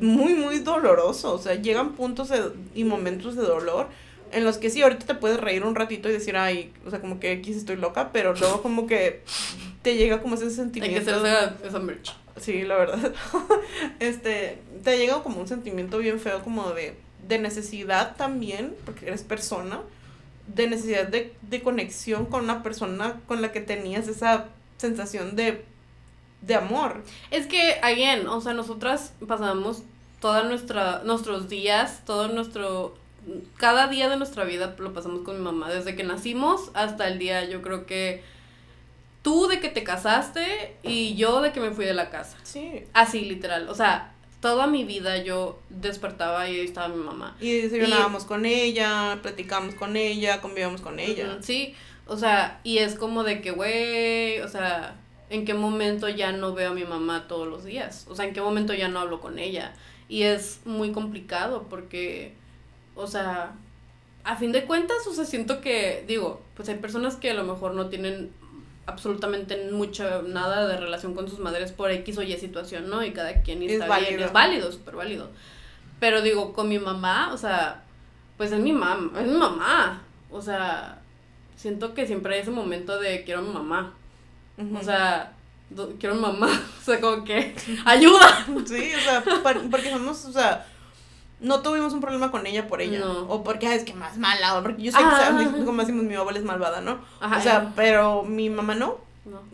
muy, muy doloroso. O sea, llegan puntos y momentos de dolor en los que sí, ahorita te puedes reír un ratito y decir, ay, o sea, como que aquí estoy loca, pero luego como que te llega como ese sentimiento. Hay que hacer esa, merch. Sí, la verdad. este, te llega como un sentimiento bien feo como de, de necesidad también, porque eres persona, de necesidad de, de conexión con una persona con la que tenías esa sensación de de amor. Es que, again, o sea, nosotras pasamos toda nuestra, nuestros días, todo nuestro, cada día de nuestra vida lo pasamos con mi mamá, desde que nacimos hasta el día, yo creo que tú de que te casaste y yo de que me fui de la casa. Sí. Así, literal, o sea, toda mi vida yo despertaba y ahí estaba mi mamá. Y desayunábamos con ella, platicábamos con ella, convivíamos con ella. sí, o sea, y es como de que, güey, o sea, en qué momento ya no veo a mi mamá todos los días, o sea, en qué momento ya no hablo con ella. Y es muy complicado porque, o sea, a fin de cuentas, o sea, siento que, digo, pues hay personas que a lo mejor no tienen absolutamente mucha, nada de relación con sus madres por X o Y situación, ¿no? Y cada quien está es bien, es válido, súper válido. Pero digo, con mi mamá, o sea, pues es mi mamá, es mi mamá. O sea, siento que siempre hay ese momento de quiero a mi mamá. O sea, quiero mamá. O sea, como que ayuda. Sí, o sea, porque somos, o sea, no tuvimos un problema con ella por ella. O porque es que más mala. O porque yo sé que, como decimos, mi abuela es malvada, ¿no? o sea, pero mi mamá no.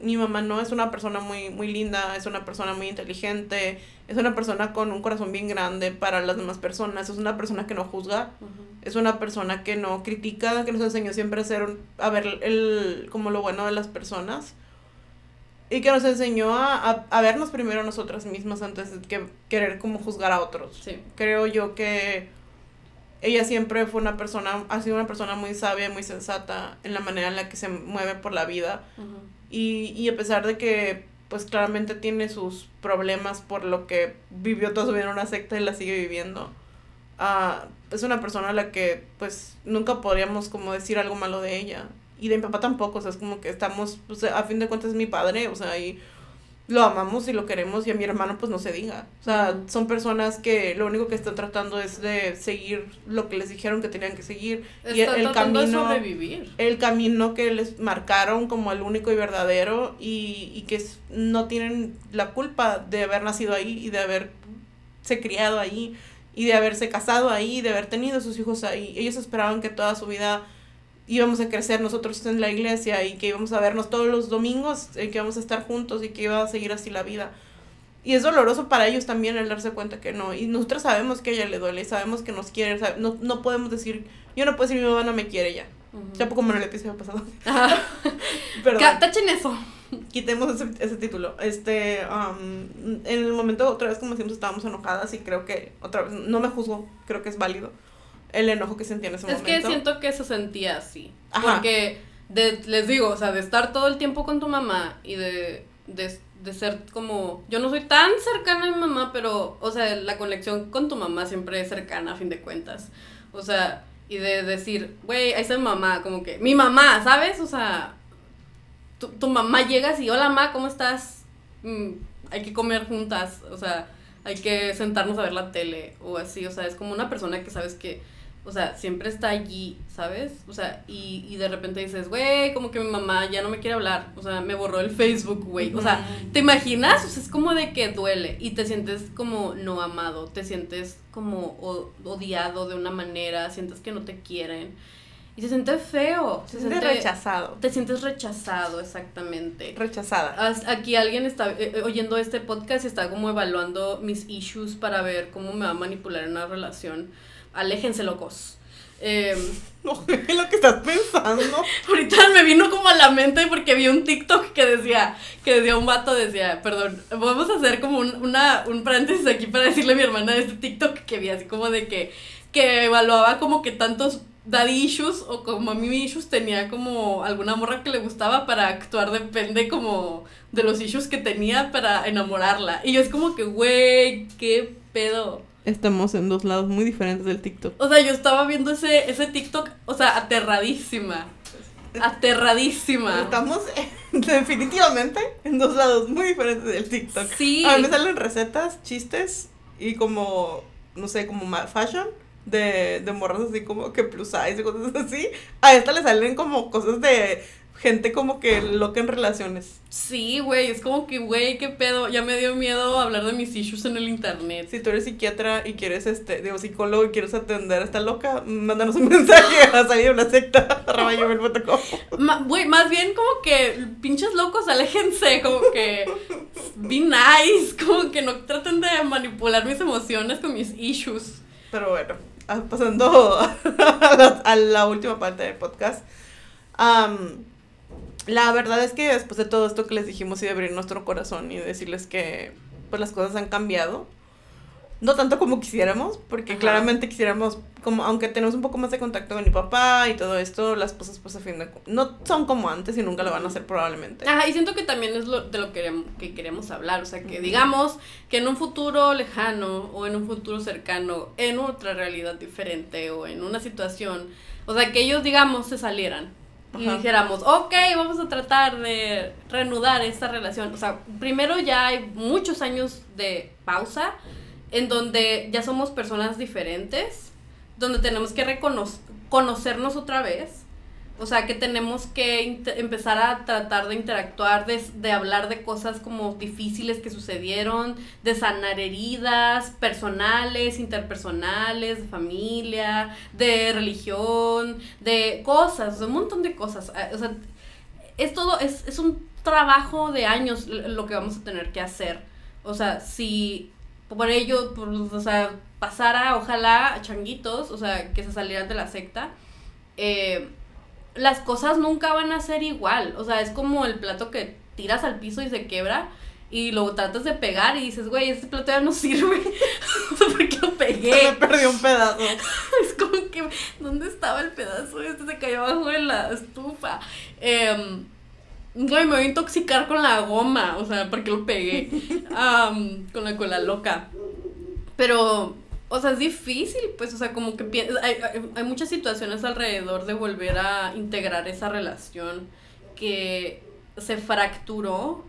Mi mamá no es una persona muy, muy linda, es una persona muy inteligente, es una persona con un corazón bien grande para las demás personas, es una persona que no juzga, es una persona que no critica, que nos enseñó siempre a ser, a ver el, como lo bueno de las personas y que nos enseñó a, a, vernos primero nosotras mismas antes de que querer como juzgar a otros. Sí. Creo yo que ella siempre fue una persona, ha sido una persona muy sabia, muy sensata en la manera en la que se mueve por la vida. y, y a pesar de que, pues claramente tiene sus problemas por lo que vivió toda su vida en una secta y la sigue viviendo. Uh, es una persona a la que, pues, nunca podríamos como decir algo malo de ella y de mi papá tampoco, o sea, es como que estamos, pues a fin de cuentas es mi padre, o sea, y lo amamos y lo queremos y a mi hermano pues no se diga. O sea, son personas que lo único que están tratando es de seguir lo que les dijeron que tenían que seguir y el, camino el camino que les marcaron como el único y verdadero y, y que no tienen la culpa de haber nacido ahí y de haberse criado ahí y de haberse casado ahí y de haber tenido sus hijos ahí. Ellos esperaban que toda su vida íbamos a crecer nosotros en la iglesia y que íbamos a vernos todos los domingos, y que íbamos a estar juntos y que iba a seguir así la vida. Y es doloroso para ellos también el darse cuenta que no. Y nosotros sabemos que a ella le duele, sabemos que nos quiere, no, no podemos decir, yo no puedo decir mi mamá no me quiere ya. Ya poco como en el episodio pasado. Tachen eso. Quitemos ese, ese título. Este, um, en el momento, otra vez como siempre estábamos enojadas y creo que, otra vez, no me juzgo, creo que es válido el enojo que sentía en ese momento. Es que siento que se sentía así. Porque, de, les digo, o sea, de estar todo el tiempo con tu mamá y de, de, de ser como, yo no soy tan cercana a mi mamá, pero, o sea, la conexión con tu mamá siempre es cercana a fin de cuentas. O sea, y de decir, güey, ahí está mi mamá, como que, mi mamá, ¿sabes? O sea, tu, tu mamá llega así, hola mamá, ¿cómo estás? Mm, hay que comer juntas, o sea, hay que sentarnos a ver la tele o así, o sea, es como una persona que sabes que o sea, siempre está allí, ¿sabes? O sea, y, y de repente dices, güey, como que mi mamá ya no me quiere hablar, o sea, me borró el Facebook, güey. O sea, ¿te imaginas? O sea, es como de que duele y te sientes como no amado, te sientes como odiado de una manera, sientes que no te quieren. Y se siente feo. Se, siente rechazado. Te sientes rechazado, exactamente. Rechazada. Aquí alguien está eh, eh, oyendo este podcast y está como evaluando mis issues para ver cómo me va a manipular en una relación aléjense locos. Eh, no, es lo que estás pensando. Ahorita me vino como a la mente porque vi un TikTok que decía, que decía un vato, decía, perdón, vamos a hacer como un, una, un paréntesis aquí para decirle a mi hermana de este TikTok que vi, así como de que, que evaluaba como que tantos daddy issues o como a mí issues tenía como alguna morra que le gustaba para actuar depende como de los issues que tenía para enamorarla. Y yo es como que, güey, qué pedo estamos en dos lados muy diferentes del TikTok. O sea, yo estaba viendo ese, ese TikTok, o sea, aterradísima. Aterradísima. Estamos definitivamente en dos lados muy diferentes del TikTok. Sí. A mí me salen recetas, chistes y como, no sé, como fashion de, de morras así como que plus size y cosas así. A esta le salen como cosas de gente como que loca en relaciones. Sí, güey, es como que, güey, qué pedo, ya me dio miedo hablar de mis issues en el internet. Si tú eres psiquiatra y quieres, este, digo, psicólogo y quieres atender a esta loca, mándanos un mensaje a salir de una secta, Güey, más bien como que, pinches locos, aléjense, como que, be nice, como que no traten de manipular mis emociones con mis issues. Pero bueno, pasando a la, última parte del podcast. Um, la verdad es que después de todo esto que les dijimos y de abrir nuestro corazón y decirles que pues las cosas han cambiado, no tanto como quisiéramos, porque claramente quisiéramos, como aunque tenemos un poco más de contacto con mi papá y todo esto, las cosas pues a fin de no son como antes y nunca lo van a hacer probablemente. Ajá, y siento que también es lo, de lo que, que queremos hablar, o sea, que digamos que en un futuro lejano o en un futuro cercano, en otra realidad diferente o en una situación, o sea, que ellos digamos se salieran y dijéramos, ok, vamos a tratar de reanudar esta relación. O sea, primero ya hay muchos años de pausa en donde ya somos personas diferentes, donde tenemos que reconocernos otra vez o sea, que tenemos que empezar a tratar de interactuar, de, de, hablar de cosas como difíciles que sucedieron, de sanar heridas personales, interpersonales, de familia, de religión, de cosas, un montón de cosas. Ah, o sea, es todo, es, es un trabajo de años lo que vamos a tener que hacer. O sea, si por ello, o sea, pasara, ojalá, changuitos, o sea, que se salieran de la secta, eh, las cosas nunca van a ser igual. O sea, es como el plato que tiras al piso y se quebra y lo tratas de pegar y dices, güey, este plato ya no sirve. ¿Por qué lo pegué? Me perdió un pedazo. es como que, ¿dónde estaba el pedazo? Este se cayó abajo de la estufa. Eh, güey, me voy a intoxicar con la goma, o sea, porque lo pegué. con la cola loca. Pero o sea, es difícil, pues, o sea, como que hay, hay, muchas situaciones alrededor de volver a integrar esa relación que se fracturó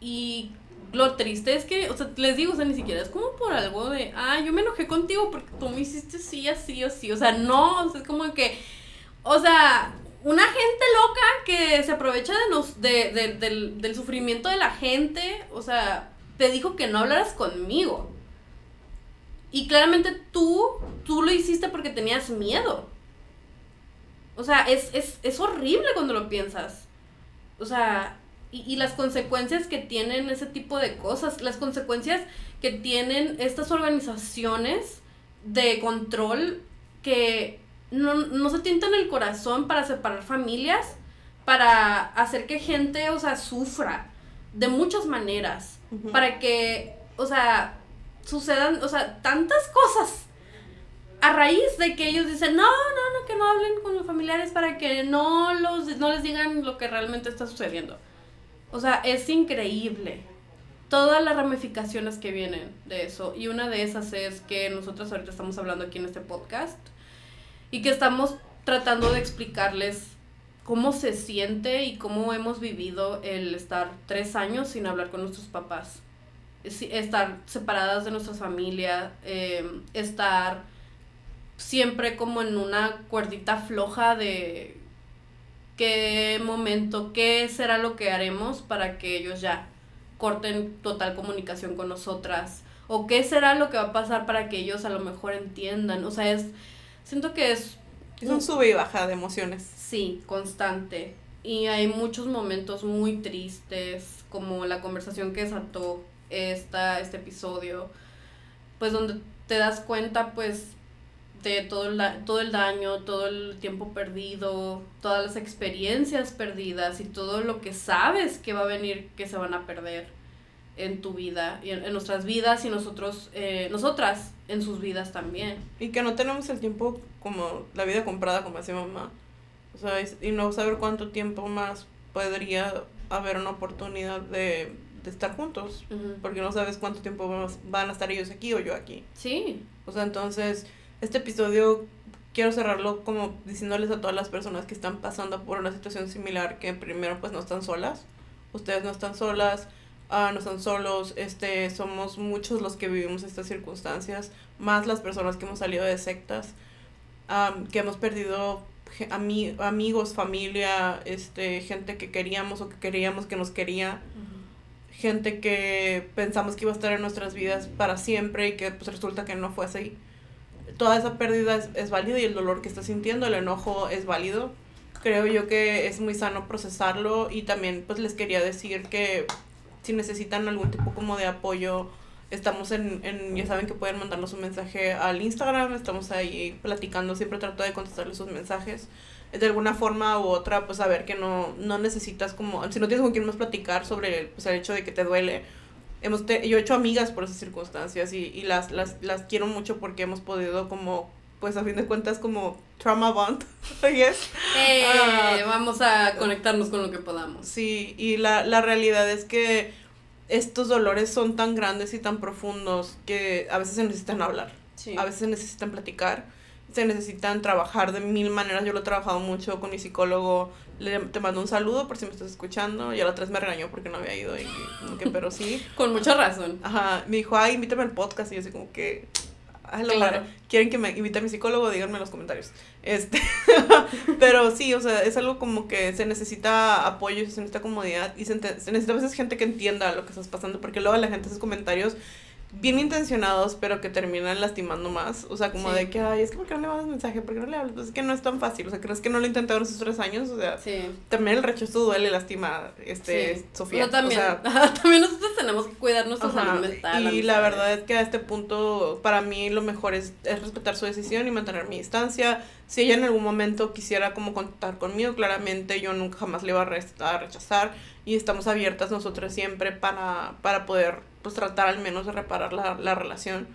y lo triste es que, o sea, les digo, o sea, ni siquiera es como por algo de, ah, yo me enojé contigo porque tú me hiciste sí, así o sí, o sea, no, o sea, es como que, o sea, una gente loca que se aprovecha de nos, de, de, del, del sufrimiento de la gente, o sea, te dijo que no hablaras conmigo. Y claramente tú, tú lo hiciste porque tenías miedo. O sea, es, es, horrible cuando lo piensas. O sea, y, y, las consecuencias que tienen ese tipo de cosas, las consecuencias que tienen estas organizaciones de control que no, no se tientan el corazón para separar familias, para hacer que gente, o sea, sufra de muchas maneras, para que, o sea, sucedan, o sea, tantas cosas a raíz de que ellos dicen, no, no, no, que no hablen con los familiares para que no, los, no les digan lo que realmente está sucediendo. O sea, es increíble. todas las ramificaciones que vienen de eso. Y una de esas es que nosotros ahorita estamos hablando aquí en este podcast y que estamos tratando de explicarles cómo se siente y cómo hemos vivido el estar tres años sin hablar con nuestros papás. Estar separadas de nuestra familia, em, estar siempre como en una cuerdita floja de qué momento, qué será lo que haremos para que ellos ya corten total comunicación con nosotras o qué será lo que va a pasar para que ellos a lo mejor entiendan. O sea, es siento que es es un sube y baja de emociones. Sí, constante. Y hay muchos momentos muy tristes, como la conversación que desató esta, este episodio, pues donde te das cuenta pues de todo el, todo el daño, todo el tiempo perdido, todas las experiencias perdidas y todo lo que sabes que va a venir que se van a perder en tu vida y en, nuestras vidas y nosotros, eh, nosotras en sus vidas también. Y que no tenemos el tiempo como la vida comprada, como decía mamá. O sea, y no saber cuánto tiempo más podría haber una oportunidad de, de estar juntos. Porque no sabes cuánto tiempo van a estar ellos aquí o yo aquí. Sí. O sea, entonces, este episodio quiero cerrarlo como diciéndoles a todas las personas que están pasando por una situación similar que primero pues no están solas. Ustedes no están solas ah, no están solos, este, somos muchos los que vivimos estas circunstancias, más las personas que hemos salido de sectas, que hemos perdido amigos, familia, este, gente que queríamos o que queríamos que nos quería, gente que pensamos que iba a estar en nuestras vidas para siempre y que pues resulta que no fue así. Toda esa pérdida es, es válida y el dolor que estás sintiendo, el enojo es válido. Creo yo que es muy sano procesarlo y también pues les quería decir que si necesitan algún tipo como de apoyo, estamos en, en, ya saben que pueden mandarnos un mensaje al Instagram, estamos ahí platicando, siempre trato de contestarles sus mensajes de alguna forma u otra, pues saber que no, no necesitas como, si no tienes con quién más platicar sobre pues, el hecho de que te duele. Hemos yo he hecho amigas por esas circunstancias y, y las, las, las quiero mucho porque hemos podido como pues a fin de cuentas como trauma bond, yes. Eh, ah. vamos a conectarnos con lo que podamos. Sí, y la, la realidad es que estos dolores son tan grandes y tan profundos que a veces se necesitan hablar, a veces se necesitan platicar, se necesitan trabajar de mil maneras. Yo lo he trabajado mucho con mi psicólogo. Le, te mando un saludo por si me estás escuchando. Y a la vez me regañó porque no había ido. Y, que, pero sí. con mucha razón. Ajá. Me dijo, ay, invítame al podcast. Y yo así como que, claro. quieren que me invite a mi psicólogo, díganme en los comentarios. Este, pero sí, o sea, es algo como que se necesita apoyo, se necesita comodidad y se, se necesita a veces gente que entienda lo que estás pasando, porque luego la gente hace comentarios bien intencionados, pero que terminan lastimando más. O sea, como de que, ay, es que ¿por qué no le mandas mensaje? ¿Por qué no le hablas? Pues es que no es tan fácil. O sea, ¿crees que no lo intentaron esos tres años? O sea, también el rechazo duele, lastima, este, Sofía. también, o sea, también nosotros tenemos que cuidar nuestra salud mental. Y la verdad es que a este punto, para mí lo mejor es, es respetar su decisión y mantener mi distancia. Si ella en algún momento quisiera como contactar conmigo, claramente yo nunca jamás le iba a, rechazar y estamos abiertas nosotras siempre para, para poder pues tratar al menos de reparar la, la relación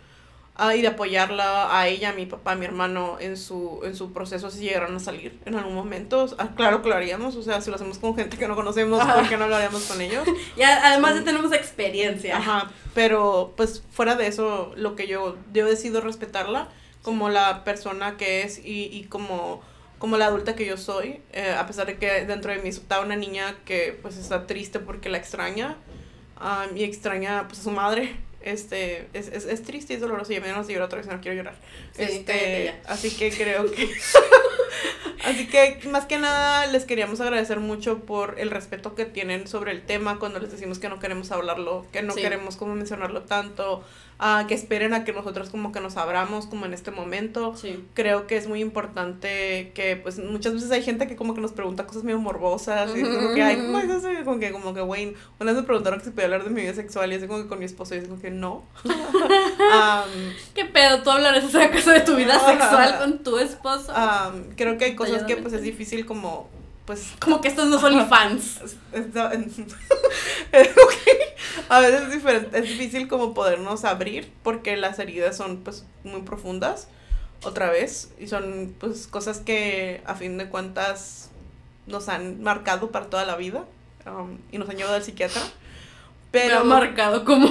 ah, y de apoyarla a ella, a mi papá, a mi hermano en su, en su proceso si llegaran a salir en algún momento. Ah, claro que lo haríamos, o sea, si lo hacemos con gente que no conocemos, ¿por qué no lo haríamos con ellos? y además ya tenemos experiencia. Ajá, pero pues fuera de eso, lo que yo, yo decido respetarla como la persona que es y, y como como la adulta que yo soy, eh, a pesar de que dentro de mí está una niña que pues está triste porque la extraña, y extraña pues a su madre. Este, es, es, es triste y es doloroso. Y a mí no llorar otra vez, no quiero llorar. este, así que creo que. así que más que nada les queríamos agradecer mucho por el respeto que tienen sobre el tema cuando les decimos que no queremos hablarlo, que no queremos como mencionarlo tanto que esperen a que nosotros como que nos abramos como en este momento. Creo que es muy importante que pues muchas veces hay gente que como que nos pregunta cosas medio morbosas y como que, ay, ¿cómo es eso? Como que, como que, Wayne, una vez me preguntaron que si podía hablar de mi vida sexual y así como que con mi esposo y así como que no. ¿Qué pedo? ¿Tú hablarás acaso de tu vida sexual con tu esposo? creo que hay cosas que pues es difícil como pues como que estos no son fans. A veces es diferente, es difícil como podernos abrir porque las heridas son pues muy profundas otra vez y son pues cosas que a fin de cuentas nos han marcado para toda la vida um, y nos han llevado al psiquiatra. Pero Me ha marcado como,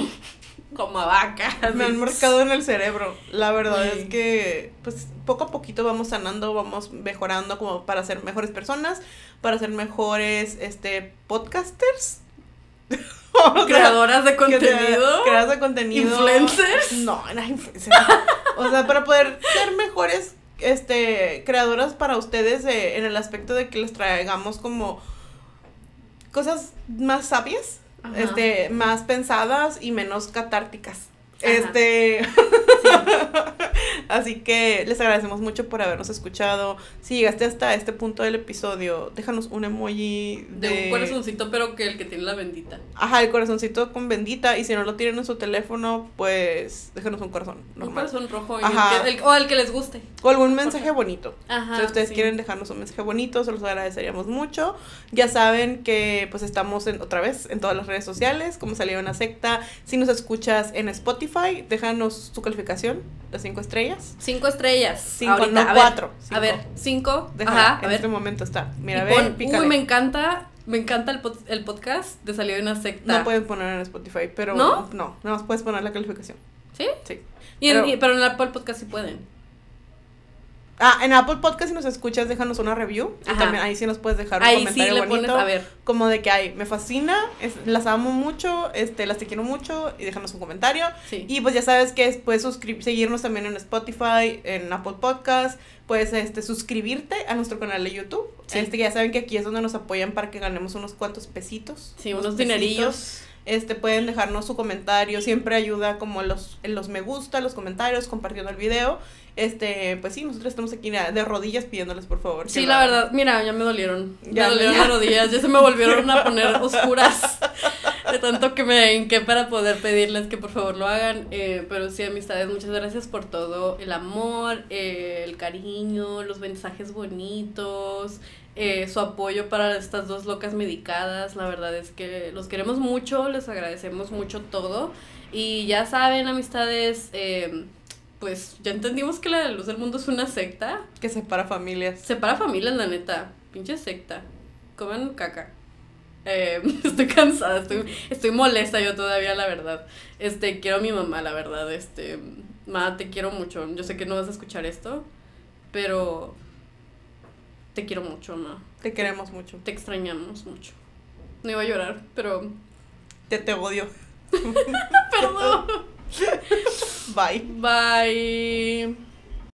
como a vaca. me han marcado en el cerebro. La verdad Sí. es que, pues, poco a poquito vamos sanando, vamos mejorando como para ser mejores personas, para ser mejores, este, podcasters. O sea, Creadoras de contenido. creadoras de contenido. ¿Influencers? No, no influencers. o sea, para poder ser mejores este creadoras para ustedes eh, en el aspecto de que les traigamos como cosas más sabias, Ajá. este, más pensadas y menos catárticas. Ajá. Este, así que les agradecemos mucho por habernos escuchado. Si llegaste hasta este punto del episodio, déjanos un emoji De un corazoncito, pero que el que tiene la bendita. Ajá, el corazoncito con bendita. Y si no lo tienen en su teléfono, pues déjanos un corazón Un normal. corazón rojo. Ajá. el que- el- o el que les guste. O algún mensaje bonito. Ajá. si ustedes sí. quieren dejarnos un mensaje bonito, se los agradeceríamos mucho. Ya saben que pues estamos en, otra vez en todas las redes sociales, como salió una secta. Si nos escuchas en Spotify, déjanos tu calificación de cinco estrellas. Cinco estrellas. Cinco, ahorita. no a ver, cuatro, A ver, cinco. Déjala, Ajá, a en ver. este momento está. Mira, Y pon, uy, me encanta, me encanta el, pod- el podcast de Salió de una secta. No pueden poner en Spotify, pero ¿No? no, nada más puedes poner la calificación. ¿Sí? Sí. Y en- Pero- pero en el Apple Podcast sí pueden. Ah, en Apple Podcast si nos escuchas, déjanos una review. Y también ahí sí nos puedes dejar un Ahí sí comentario le bonito. pones, a ver. Como de que, ay, me fascina, es- las amo mucho, este, las te quiero mucho, y déjanos un comentario. Sí. Y pues ya sabes que es- puedes seguirnos también en Spotify, en Apple Podcast, puedes este, suscribirte a nuestro canal de YouTube. Sí. Este, que ya saben que aquí es donde nos apoyan para que ganemos unos cuantos pesitos. Sí, unos pesitos. dinerillos. Este, pueden dejarnos su comentario, siempre ayuda como los, los me gusta, los comentarios, compartiendo el video. Este, pues sí, nosotros estamos aquí de rodillas pidiéndoles por favor. Sí, la verdad, mira, ya me dolieron. Ya, me dolieron ya. las rodillas, ya se me volvieron a poner oscuras. De tanto que me hinqué para poder pedirles que por favor lo hagan. Eh, pero sí, amistades, muchas gracias por todo el amor, eh, el cariño, los mensajes bonitos, eh, su apoyo para estas dos locas medicadas. La verdad es que los queremos mucho, les agradecemos mucho todo. Y ya saben, amistades, eh, pues ya entendimos que la luz del mundo es una secta. Que separa familias. Separa familias, la neta. Pinche secta. Coman caca. Eh, estoy cansada, estoy, estoy molesta yo todavía, la verdad. Este, quiero a mi mamá, la verdad. Este, ma, te quiero mucho. Yo sé que no vas a escuchar esto, pero te quiero mucho, ma. Te queremos mucho. Te extrañamos mucho. No iba a llorar, pero Te te odio. perdón. Bye. Bye.